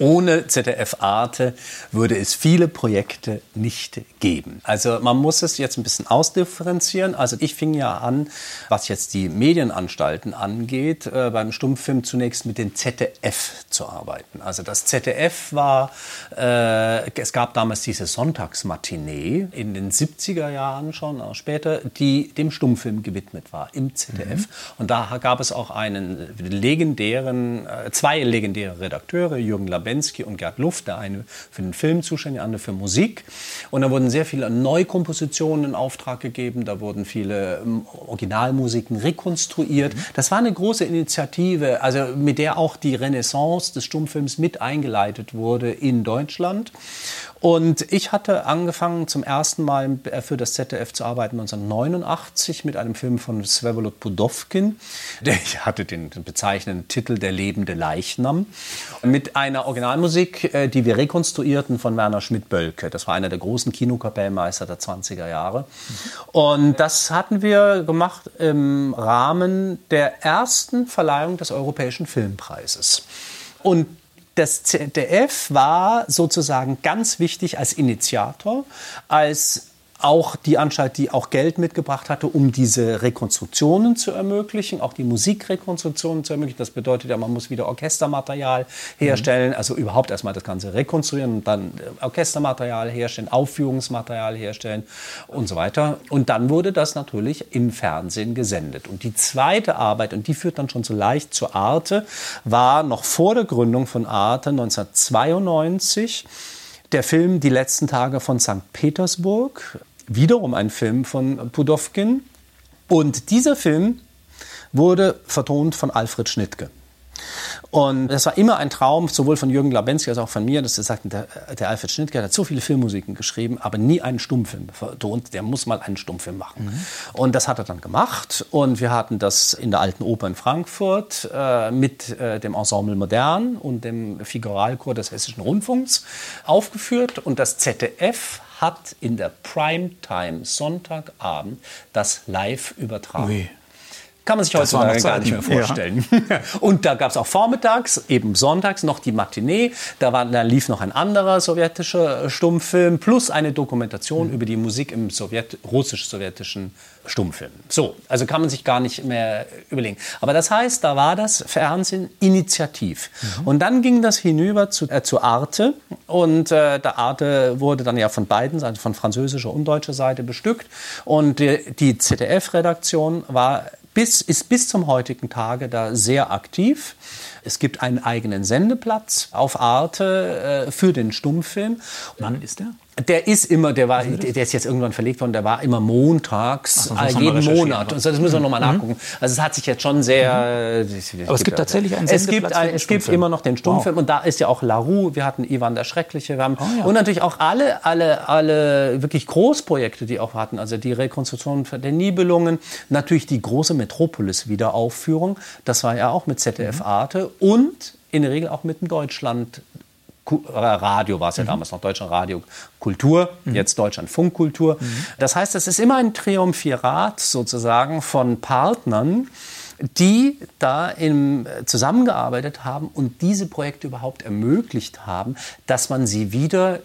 Ohne ZDF Arte würde es viele Projekte nicht geben. Also man muss es jetzt ein bisschen ausdifferenzieren. Also ich fing ja an, was jetzt die Medienanstalten angeht, äh, beim Stummfilm zunächst mit dem ZDF zu arbeiten. Also das ZDF war, äh, es gab damals diese Sonntagsmatinee in den 70er Jahren schon, auch später, die dem Stummfilm gewidmet war im ZDF. Mhm. Und da gab es auch einen legendären, äh, zwei legendäre Redakteure, Jürgen Labelle Bensky und Gerd Luft, der eine für den Film zuständig, der andere für Musik. Und da wurden sehr viele Neukompositionen in Auftrag gegeben, da wurden viele ähm, Originalmusiken rekonstruiert. Das war eine große Initiative, also mit der auch die Renaissance des Stummfilms mit eingeleitet wurde in Deutschland. Und ich hatte angefangen zum ersten Mal für das ZDF zu arbeiten 1989 mit einem Film von Svevolod Pudovkin. Der hatte den, bezeichnenden Titel Der lebende Leichnam. Mit einer Originalmusik, äh, die wir rekonstruierten von Werner Schmidt-Bölke. Das war einer der großen Kinokapellmeister der 20er Jahre. Und das hatten wir gemacht im Rahmen der ersten Verleihung des Europäischen Filmpreises. Und das ZDF war sozusagen ganz wichtig als Initiator, als auch die Anstalt, die auch Geld mitgebracht hatte, um diese Rekonstruktionen zu ermöglichen, auch die Musikrekonstruktionen zu ermöglichen. Das bedeutet ja, man muss wieder Orchestermaterial herstellen, mhm. also überhaupt erstmal das Ganze rekonstruieren und dann äh, Orchestermaterial herstellen, Aufführungsmaterial herstellen und so weiter. Und dann wurde das natürlich im Fernsehen gesendet. Und die zweite Arbeit, und die führt dann schon so leicht zur Arte, war noch vor der Gründung von Arte 1992 der Film Die letzten Tage von St. Petersburg, wiederum ein Film von Pudowkin. Und dieser Film wurde vertont von Alfred Schnittke. Und das war immer ein Traum, sowohl von Jürgen Labensky als auch von mir, dass er sagten, der, der Alfred Schnittke hat so viele Filmmusiken geschrieben, aber nie einen Stummfilm vertont. Der muss mal einen Stummfilm machen. Mhm. Und das hat er dann gemacht. Und wir hatten das in der Alten Oper in Frankfurt äh, mit äh, dem Ensemble Modern und dem Figuralchor des Hessischen Rundfunks aufgeführt. Und das ZDF hat in der Primetime Sonntagabend das live übertragen. Ui. Kann man sich heutzutage gar nicht mehr vorstellen. Ja. Und da gab es auch vormittags, eben sonntags, noch die Matinee. Da, war, da lief noch ein anderer sowjetischer Stummfilm plus eine Dokumentation mhm. über die Musik im Sowjet, russisch-sowjetischen Stummfilm. So, also kann man sich gar nicht mehr überlegen. Aber das heißt, da war das Fernsehen initiativ. Mhm. Und dann ging das hinüber zu, äh, zu Arte. Und äh, der Arte wurde dann ja von beiden, also von französischer und deutscher Seite bestückt. Und die, die ZDF-Redaktion war bis, ist bis zum heutigen Tage da sehr aktiv. Es gibt einen eigenen Sendeplatz auf Arte äh, für den Stummfilm. Wann ist der? Der ist immer, der war, der ist jetzt irgendwann verlegt worden, der war immer montags, Ach, so, jeden Monat. Und so, das müssen wir nochmal mhm. nachgucken. Also es hat sich jetzt schon sehr. Mhm. Aber es gibt tatsächlich einen Es gibt, ein, es gibt immer noch den Stummfilm wow. und da ist ja auch Larue, wir hatten Ivan der Schreckliche, wir haben oh, ja. und natürlich auch alle, alle, alle wirklich Großprojekte, die auch hatten. Also die Rekonstruktion der Nibelungen, natürlich die große Metropolis-Wiederaufführung, das war ja auch mit ZDF. Arte und in der Regel auch mit dem Deutschland Radio war es ja mhm. damals noch Deutschland Radio Kultur, mhm. jetzt Deutschland Funkkultur. Mhm. Das heißt, es ist immer ein Triumphirat sozusagen von Partnern, die da im, zusammengearbeitet haben und diese Projekte überhaupt ermöglicht haben, dass man sie wieder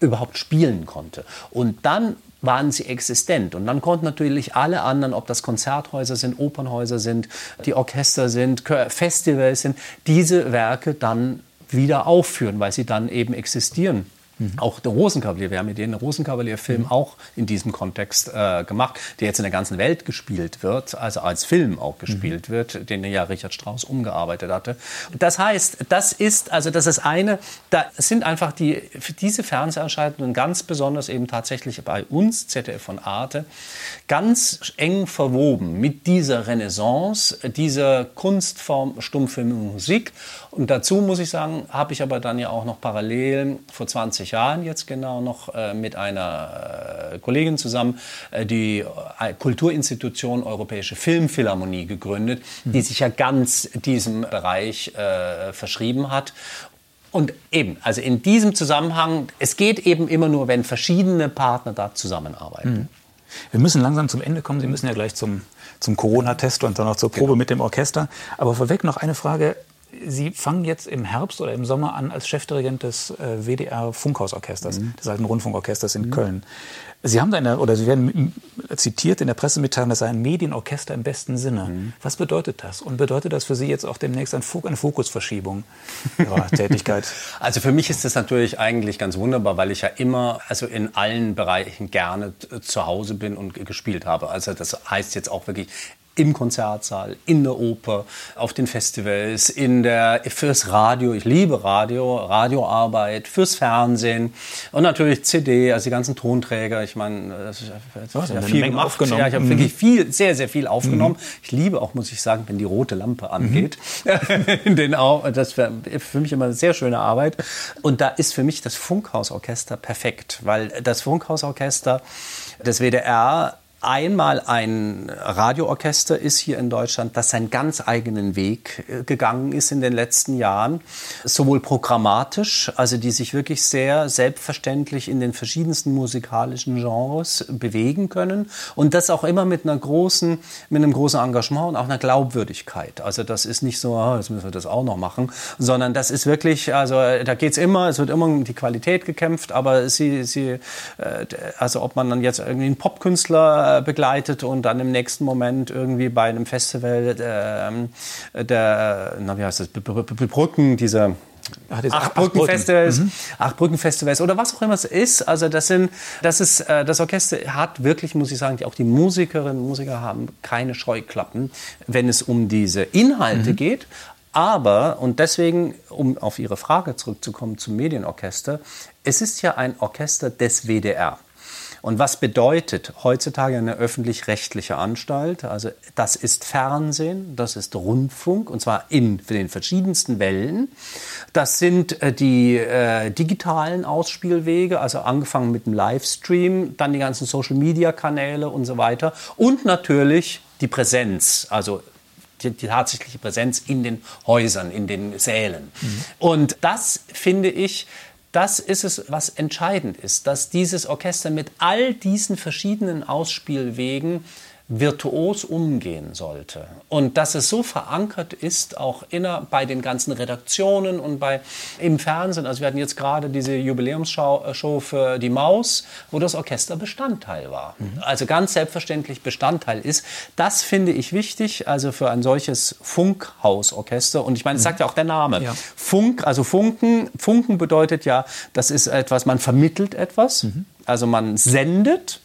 überhaupt spielen konnte. Und dann waren sie existent. Und dann konnten natürlich alle anderen, ob das Konzerthäuser sind, Opernhäuser sind, die Orchester sind, Festivals sind, diese Werke dann wieder aufführen, weil sie dann eben existieren. Mhm. Auch der Rosenkavalier, wir haben ja den Rosenkavalier-Film mhm. auch in diesem Kontext äh, gemacht, der jetzt in der ganzen Welt gespielt wird, also als Film auch gespielt mhm. wird, den ja Richard Strauss umgearbeitet hatte. Das heißt, das ist, also das ist eine, da sind einfach die, diese Fernseherscheinungen ganz besonders eben tatsächlich bei uns, ZDF von Arte, ganz eng verwoben mit dieser Renaissance, dieser Kunstform Stummfilm und Musik. Und dazu muss ich sagen, habe ich aber dann ja auch noch parallel vor 20 20 Jahren jetzt genau noch äh, mit einer äh, Kollegin zusammen äh, die äh, Kulturinstitution Europäische Filmphilharmonie gegründet, mhm. die sich ja ganz diesem Bereich äh, verschrieben hat. Und eben, also in diesem Zusammenhang, es geht eben immer nur, wenn verschiedene Partner da zusammenarbeiten. Mhm. Wir müssen langsam zum Ende kommen. Sie müssen ja gleich zum, zum Corona-Test und dann noch zur Probe genau. mit dem Orchester. Aber vorweg noch eine Frage. Sie fangen jetzt im Herbst oder im Sommer an als Chefdirigent des äh, WDR Funkhausorchesters, mhm. des alten Rundfunkorchesters in mhm. Köln. Sie haben da eine, oder Sie werden zitiert in der Pressemitteilung, das sei ein Medienorchester im besten Sinne. Mhm. Was bedeutet das? Und bedeutet das für Sie jetzt auch demnächst eine Fokusverschiebung Ihrer Tätigkeit? Also für mich ist das natürlich eigentlich ganz wunderbar, weil ich ja immer, also in allen Bereichen gerne zu Hause bin und gespielt habe. Also das heißt jetzt auch wirklich im Konzertsaal, in der Oper, auf den Festivals, in der, fürs Radio. Ich liebe Radio, Radioarbeit, fürs Fernsehen und natürlich CD, also die ganzen Tonträger. Ich meine, das ist ja viel Menge gemacht. Aufgenommen. Ja, ich habe mhm. wirklich viel, sehr, sehr viel aufgenommen. Mhm. Ich liebe auch, muss ich sagen, wenn die rote Lampe angeht. Mhm. Den auch, das wäre für mich immer eine sehr schöne Arbeit. Und da ist für mich das Funkhausorchester perfekt, weil das Funkhausorchester des WDR einmal ein Radioorchester ist hier in Deutschland, das seinen ganz eigenen Weg äh, gegangen ist in den letzten Jahren, sowohl programmatisch, also die sich wirklich sehr selbstverständlich in den verschiedensten musikalischen Genres bewegen können und das auch immer mit einer großen, mit einem großen Engagement und auch einer Glaubwürdigkeit. Also das ist nicht so, oh, jetzt müssen wir das auch noch machen, sondern das ist wirklich, also da geht es immer, es wird immer um die Qualität gekämpft, aber sie, sie, äh, also ob man dann jetzt irgendwie einen Popkünstler begleitet und dann im nächsten Moment irgendwie bei einem Festival äh, der, na wie heißt das, Brücken, dieser Acht Brückenfestivals, mhm. Acht Brückenfestivals oder was auch immer es ist. Also das sind, das ist, äh, das Orchester hat wirklich, muss ich sagen, auch die Musikerinnen und Musiker haben keine Scheuklappen, wenn es um diese Inhalte mhm. geht. Aber, und deswegen, um auf Ihre Frage zurückzukommen zum Medienorchester, es ist ja ein Orchester des WDR. Und was bedeutet heutzutage eine öffentlich-rechtliche Anstalt? Also das ist Fernsehen, das ist Rundfunk und zwar in den verschiedensten Wellen. Das sind äh, die äh, digitalen Ausspielwege, also angefangen mit dem Livestream, dann die ganzen Social-Media-Kanäle und so weiter und natürlich die Präsenz, also die, die, tatsächliche Präsenz in den Häusern, in den Sälen. Mhm. Und das finde ich das ist es, was entscheidend ist, dass dieses Orchester mit all diesen verschiedenen Ausspielwegen virtuos umgehen sollte. Und dass es so verankert ist, auch inner, bei den ganzen Redaktionen und bei, im Fernsehen. Also wir hatten jetzt gerade diese Jubiläumsshow äh, für die Maus, wo das Orchester Bestandteil war. Mhm. Also ganz selbstverständlich Bestandteil ist. Das finde ich wichtig, also für ein solches Funkhausorchester. Und ich meine, es sagt ja auch der Name. Ja. Funk, also Funken. Funken bedeutet ja, das ist etwas, man vermittelt etwas. Mhm. Also man sendet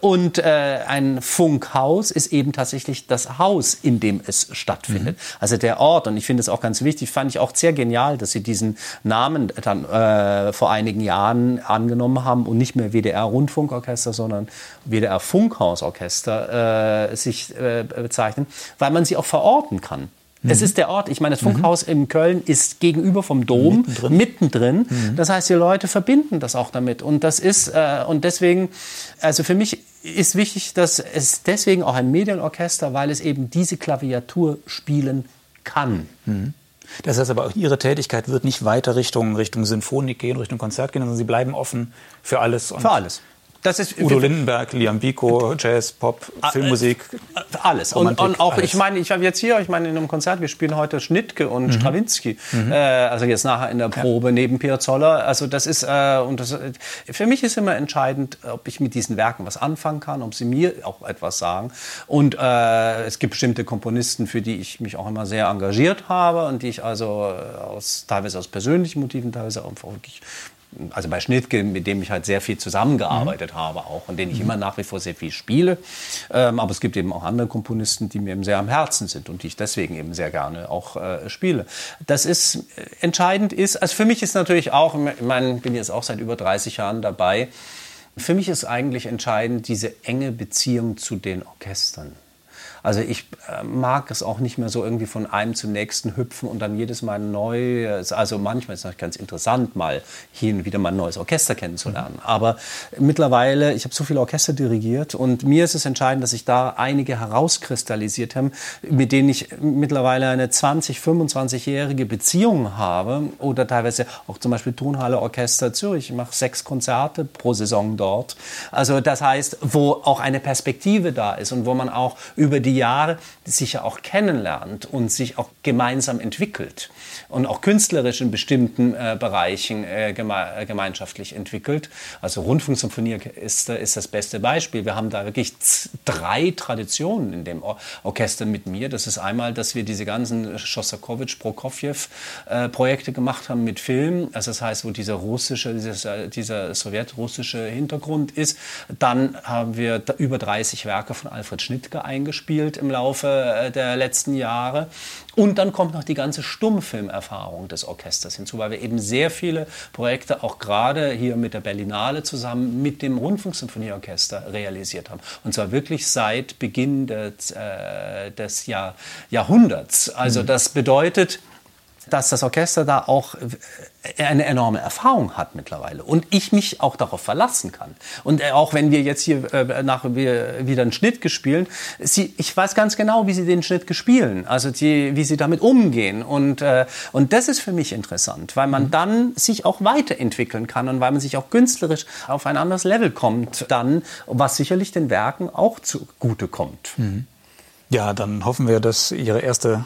und äh, ein Funkhaus ist eben tatsächlich das Haus, in dem es stattfindet. Mhm. Also der Ort. Und ich finde es auch ganz wichtig, fand ich auch sehr genial, dass sie diesen Namen dann äh, vor einigen Jahren angenommen haben und nicht mehr WDR Rundfunkorchester, sondern WDR Funkhausorchester äh, sich äh, bezeichnen, weil man sie auch verorten kann. Mhm. Es ist der Ort. Ich meine, das Funkhaus mhm. in Köln ist gegenüber vom Dom, mittendrin. mittendrin. Mhm. Das heißt, die Leute verbinden das auch damit. Und das ist, äh, und deswegen, also für mich ist wichtig, dass es deswegen auch ein Medienorchester, weil es eben diese Klaviatur spielen kann. Mhm. Das heißt aber auch Ihre Tätigkeit wird nicht weiter Richtung, Richtung Sinfonik gehen, Richtung Konzert gehen, sondern Sie bleiben offen für alles. für alles. Das ist Udo Lindenberg, Liam Biko, Jazz, Pop, ah, Filmmusik. Äh, alles. Und, und auch, alles. ich meine, ich habe jetzt hier, ich meine, in einem Konzert, wir spielen heute Schnittke und mhm. Stravinsky. Mhm. Äh, also jetzt nachher in der Probe ja. neben Piazzolla. Also das ist, äh, und das, für mich ist immer entscheidend, ob ich mit diesen Werken was anfangen kann, ob sie mir auch etwas sagen. Und äh, es gibt bestimmte Komponisten, für die ich mich auch immer sehr engagiert habe und die ich also äh, aus, teilweise aus persönlichen Motiven, teilweise auch wirklich also bei Schnittke, mit dem ich halt sehr viel zusammengearbeitet mhm. habe auch und den ich mhm. immer nach wie vor sehr viel spiele. Ähm, aber es gibt eben auch andere Komponisten, die mir eben sehr am Herzen sind und die ich deswegen eben sehr gerne auch äh, spiele. Das ist äh, entscheidend ist, also für mich ist natürlich auch, ich meine, bin jetzt auch seit über 30 Jahren dabei. Für mich ist eigentlich entscheidend diese enge Beziehung zu den Orchestern. Also ich äh, mag es auch nicht mehr so irgendwie von einem zum nächsten hüpfen und dann jedes Mal neu. Also manchmal ist es ganz interessant, mal hier und wieder mal ein neues Orchester kennenzulernen. Mhm. Aber mittlerweile, ich habe so viele Orchester dirigiert und mir ist es entscheidend, dass ich da einige herauskristallisiert habe, mit denen ich mittlerweile eine 20, 25-jährige Beziehung habe oder teilweise auch zum Beispiel Tonhalle Orchester Zürich. Ich mache sechs Konzerte pro Saison dort. Also das heißt, wo auch eine Perspektive da ist und wo man auch über die die Jahre sich ja auch kennenlernt und sich auch gemeinsam entwickelt und auch künstlerisch in bestimmten äh, Bereichen äh, geme äh, gemeinschaftlich entwickelt. Also Rundfunksymphonie ist, ist das beste Beispiel. Wir haben da wirklich drei Traditionen in dem Or Orchester mit mir. Das ist einmal, dass wir diese ganzen Schostakowitsch, Prokofjew-Projekte äh, gemacht haben mit Film. Also das heißt, wo dieser russische, dieser, dieser sowjetrussische Hintergrund ist. Dann haben wir über 30 Werke von Alfred Schnittke eingespielt gespielt im Laufe äh, der letzten Jahre. Und dann kommt noch die ganze Stummfilmerfahrung des Orchesters hinzu, weil wir eben sehr viele Projekte auch gerade hier mit der Berlinale zusammen mit dem Rundfunksymphonieorchester realisiert haben. Und zwar wirklich seit Beginn des, äh, des Jahr, Jahrhunderts. Also mhm. das bedeutet, dass das Orchester da auch eine enorme Erfahrung hat mittlerweile und ich mich auch darauf verlassen kann. Und äh, auch wenn wir jetzt hier äh, nach wir wieder einen Schnitt gespielt, sie, ich weiß ganz genau, wie sie den Schnitt gespielen, also die, wie sie damit umgehen und äh, und das ist für mich interessant, weil man mhm. dann sich auch weiterentwickeln kann und weil man sich auch künstlerisch auf ein anderes Level kommt, dann was sicherlich den Werken auch zugute kommt. Mhm. Ja, dann hoffen wir, dass Ihre erste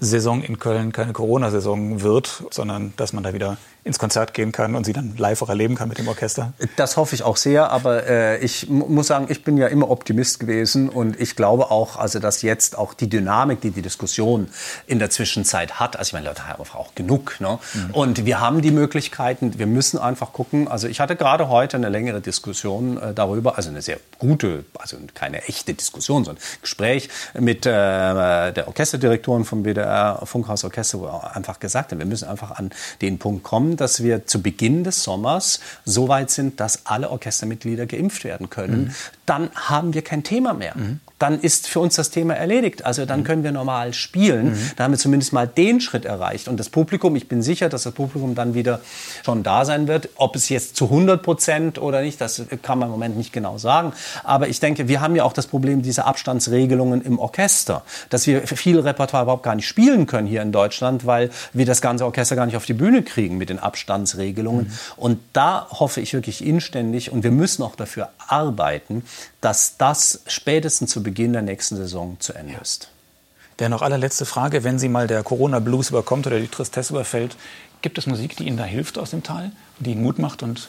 Saison in Köln keine Corona-Saison wird, sondern dass man da wieder ins Konzert gehen kann und sie dann live auch erleben kann mit dem Orchester? Das hoffe ich auch sehr, aber äh, ich muss sagen, ich bin ja immer Optimist gewesen und ich glaube auch, also dass jetzt auch die Dynamik, die die Diskussion in der Zwischenzeit hat, also ich meine, Leute haben auch genug, ne? Mhm. und wir haben die Möglichkeiten, wir müssen einfach gucken, also ich hatte gerade heute eine längere Diskussion äh, darüber, also eine sehr gute, also keine echte Diskussion, sondern Gespräch mit äh, der Orchesterdirektorin vom WDR Funkhaus Orchester, wo er einfach gesagt hat, wir müssen einfach an den Punkt kommen, dass wir zu Beginn des Sommers so weit sind, dass alle Orchestermitglieder geimpft werden können. Mhm. Dann haben wir kein Thema mehr. Mhm dann ist für uns das Thema erledigt. Also dann mhm. können wir normal spielen. Mhm. Da haben wir zumindest mal den Schritt erreicht. Und das Publikum, ich bin sicher, dass das Publikum dann wieder schon da sein wird. Ob es jetzt zu 100 Prozent oder nicht, das kann man im Moment nicht genau sagen. Aber ich denke, wir haben ja auch das Problem dieser Abstandsregelungen im Orchester, dass wir viel Repertoire überhaupt gar nicht spielen können hier in Deutschland, weil wir das ganze Orchester gar nicht auf die Bühne kriegen mit den Abstandsregelungen. Mhm. Und da hoffe ich wirklich inständig und wir müssen auch dafür arbeiten, dass das spätestens zu Beginn der nächsten Saison zu Ende ist. Der noch allerletzte Frage, wenn Sie mal der Corona-Blues überkommt oder die Tristesse überfällt, gibt es Musik, die Ihnen da hilft aus dem Tal, die Ihnen Mut macht und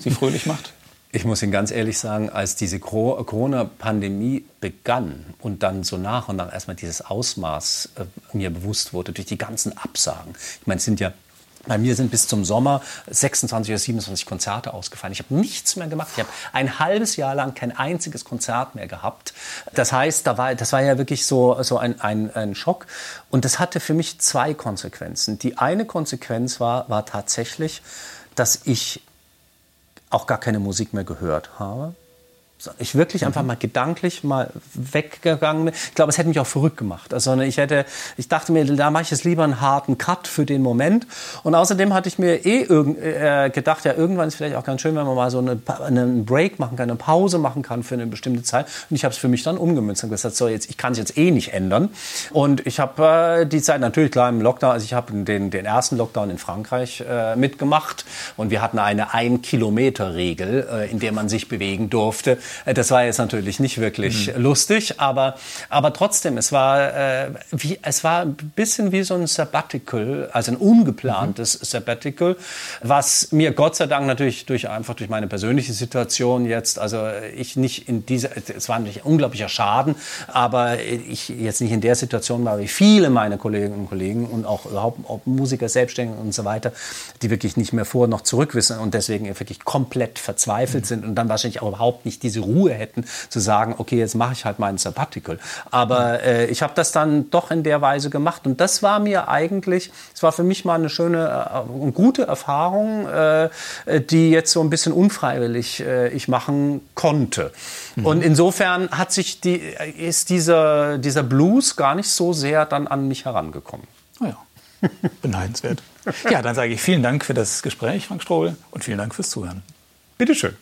Sie fröhlich macht? Ich muss Ihnen ganz ehrlich sagen, als diese Corona-Pandemie begann und dann so nach und nach erstmal dieses Ausmaß äh, mir bewusst wurde durch die ganzen Absagen. Ich meine, es sind ja bei mir sind bis zum Sommer 26 oder 27 Konzerte ausgefallen. Ich habe nichts mehr gemacht. Ich habe ein halbes Jahr lang kein einziges Konzert mehr gehabt. Das heißt, da war, das war ja wirklich so, so ein, ein, ein Schock. Und das hatte für mich zwei Konsequenzen. Die eine Konsequenz war, war tatsächlich, dass ich auch gar keine Musik mehr gehört habe ich wirklich einfach mal gedanklich mal weggegangen bin. Ich glaube, es hätte mich auch verrückt gemacht. Also ich hätte, ich dachte mir, da mache ich jetzt lieber einen harten Cut für den Moment. Und außerdem hatte ich mir eh äh, gedacht, ja, irgendwann ist vielleicht auch ganz schön, wenn man mal so eine, einen Break machen kann, eine Pause machen kann für eine bestimmte Zeit. Und ich habe es für mich dann umgemünzt und gesagt, so jetzt, ich kann es jetzt eh nicht ändern. Und ich habe äh, die Zeit natürlich klar im Lockdown, also ich habe den, den ersten Lockdown in Frankreich äh, mitgemacht und wir hatten eine Ein-Kilometer-Regel, äh, in der man sich bewegen durfte. Äh, das war jetzt natürlich nicht wirklich mhm. lustig, aber, aber trotzdem, es war, äh, wie, es war ein bisschen wie so ein Sabbatical, also ein ungeplantes mhm. Sabbatical, was mir Gott sei Dank natürlich durch, einfach durch meine persönliche Situation jetzt, also ich nicht in dieser, es war natürlich ein unglaublicher Schaden, aber ich jetzt nicht in der Situation war wie viele meiner Kolleginnen und Kollegen und auch überhaupt auch Musiker, Selbstständige und so weiter, die wirklich nicht mehr vor noch zurück wissen und deswegen wirklich komplett verzweifelt mhm. sind und dann wahrscheinlich auch überhaupt nicht diese Ruhe hätten, zu sagen, okay, jetzt mache ich halt meinen Sabbatical. Aber äh, ich habe das dann doch in der Weise gemacht. Und das war mir eigentlich, es war für mich mal eine schöne äh, und gute Erfahrung, äh, die jetzt so ein bisschen unfreiwillig äh, ich machen konnte. Mhm. Und insofern hat sich die, ist dieser, dieser Blues gar nicht so sehr dann an mich herangekommen. Oh ja. Beneidenswert. Ja, dann sage ich vielen Dank für das Gespräch, Frank Strohl, und vielen Dank fürs Zuhören. Bitteschön.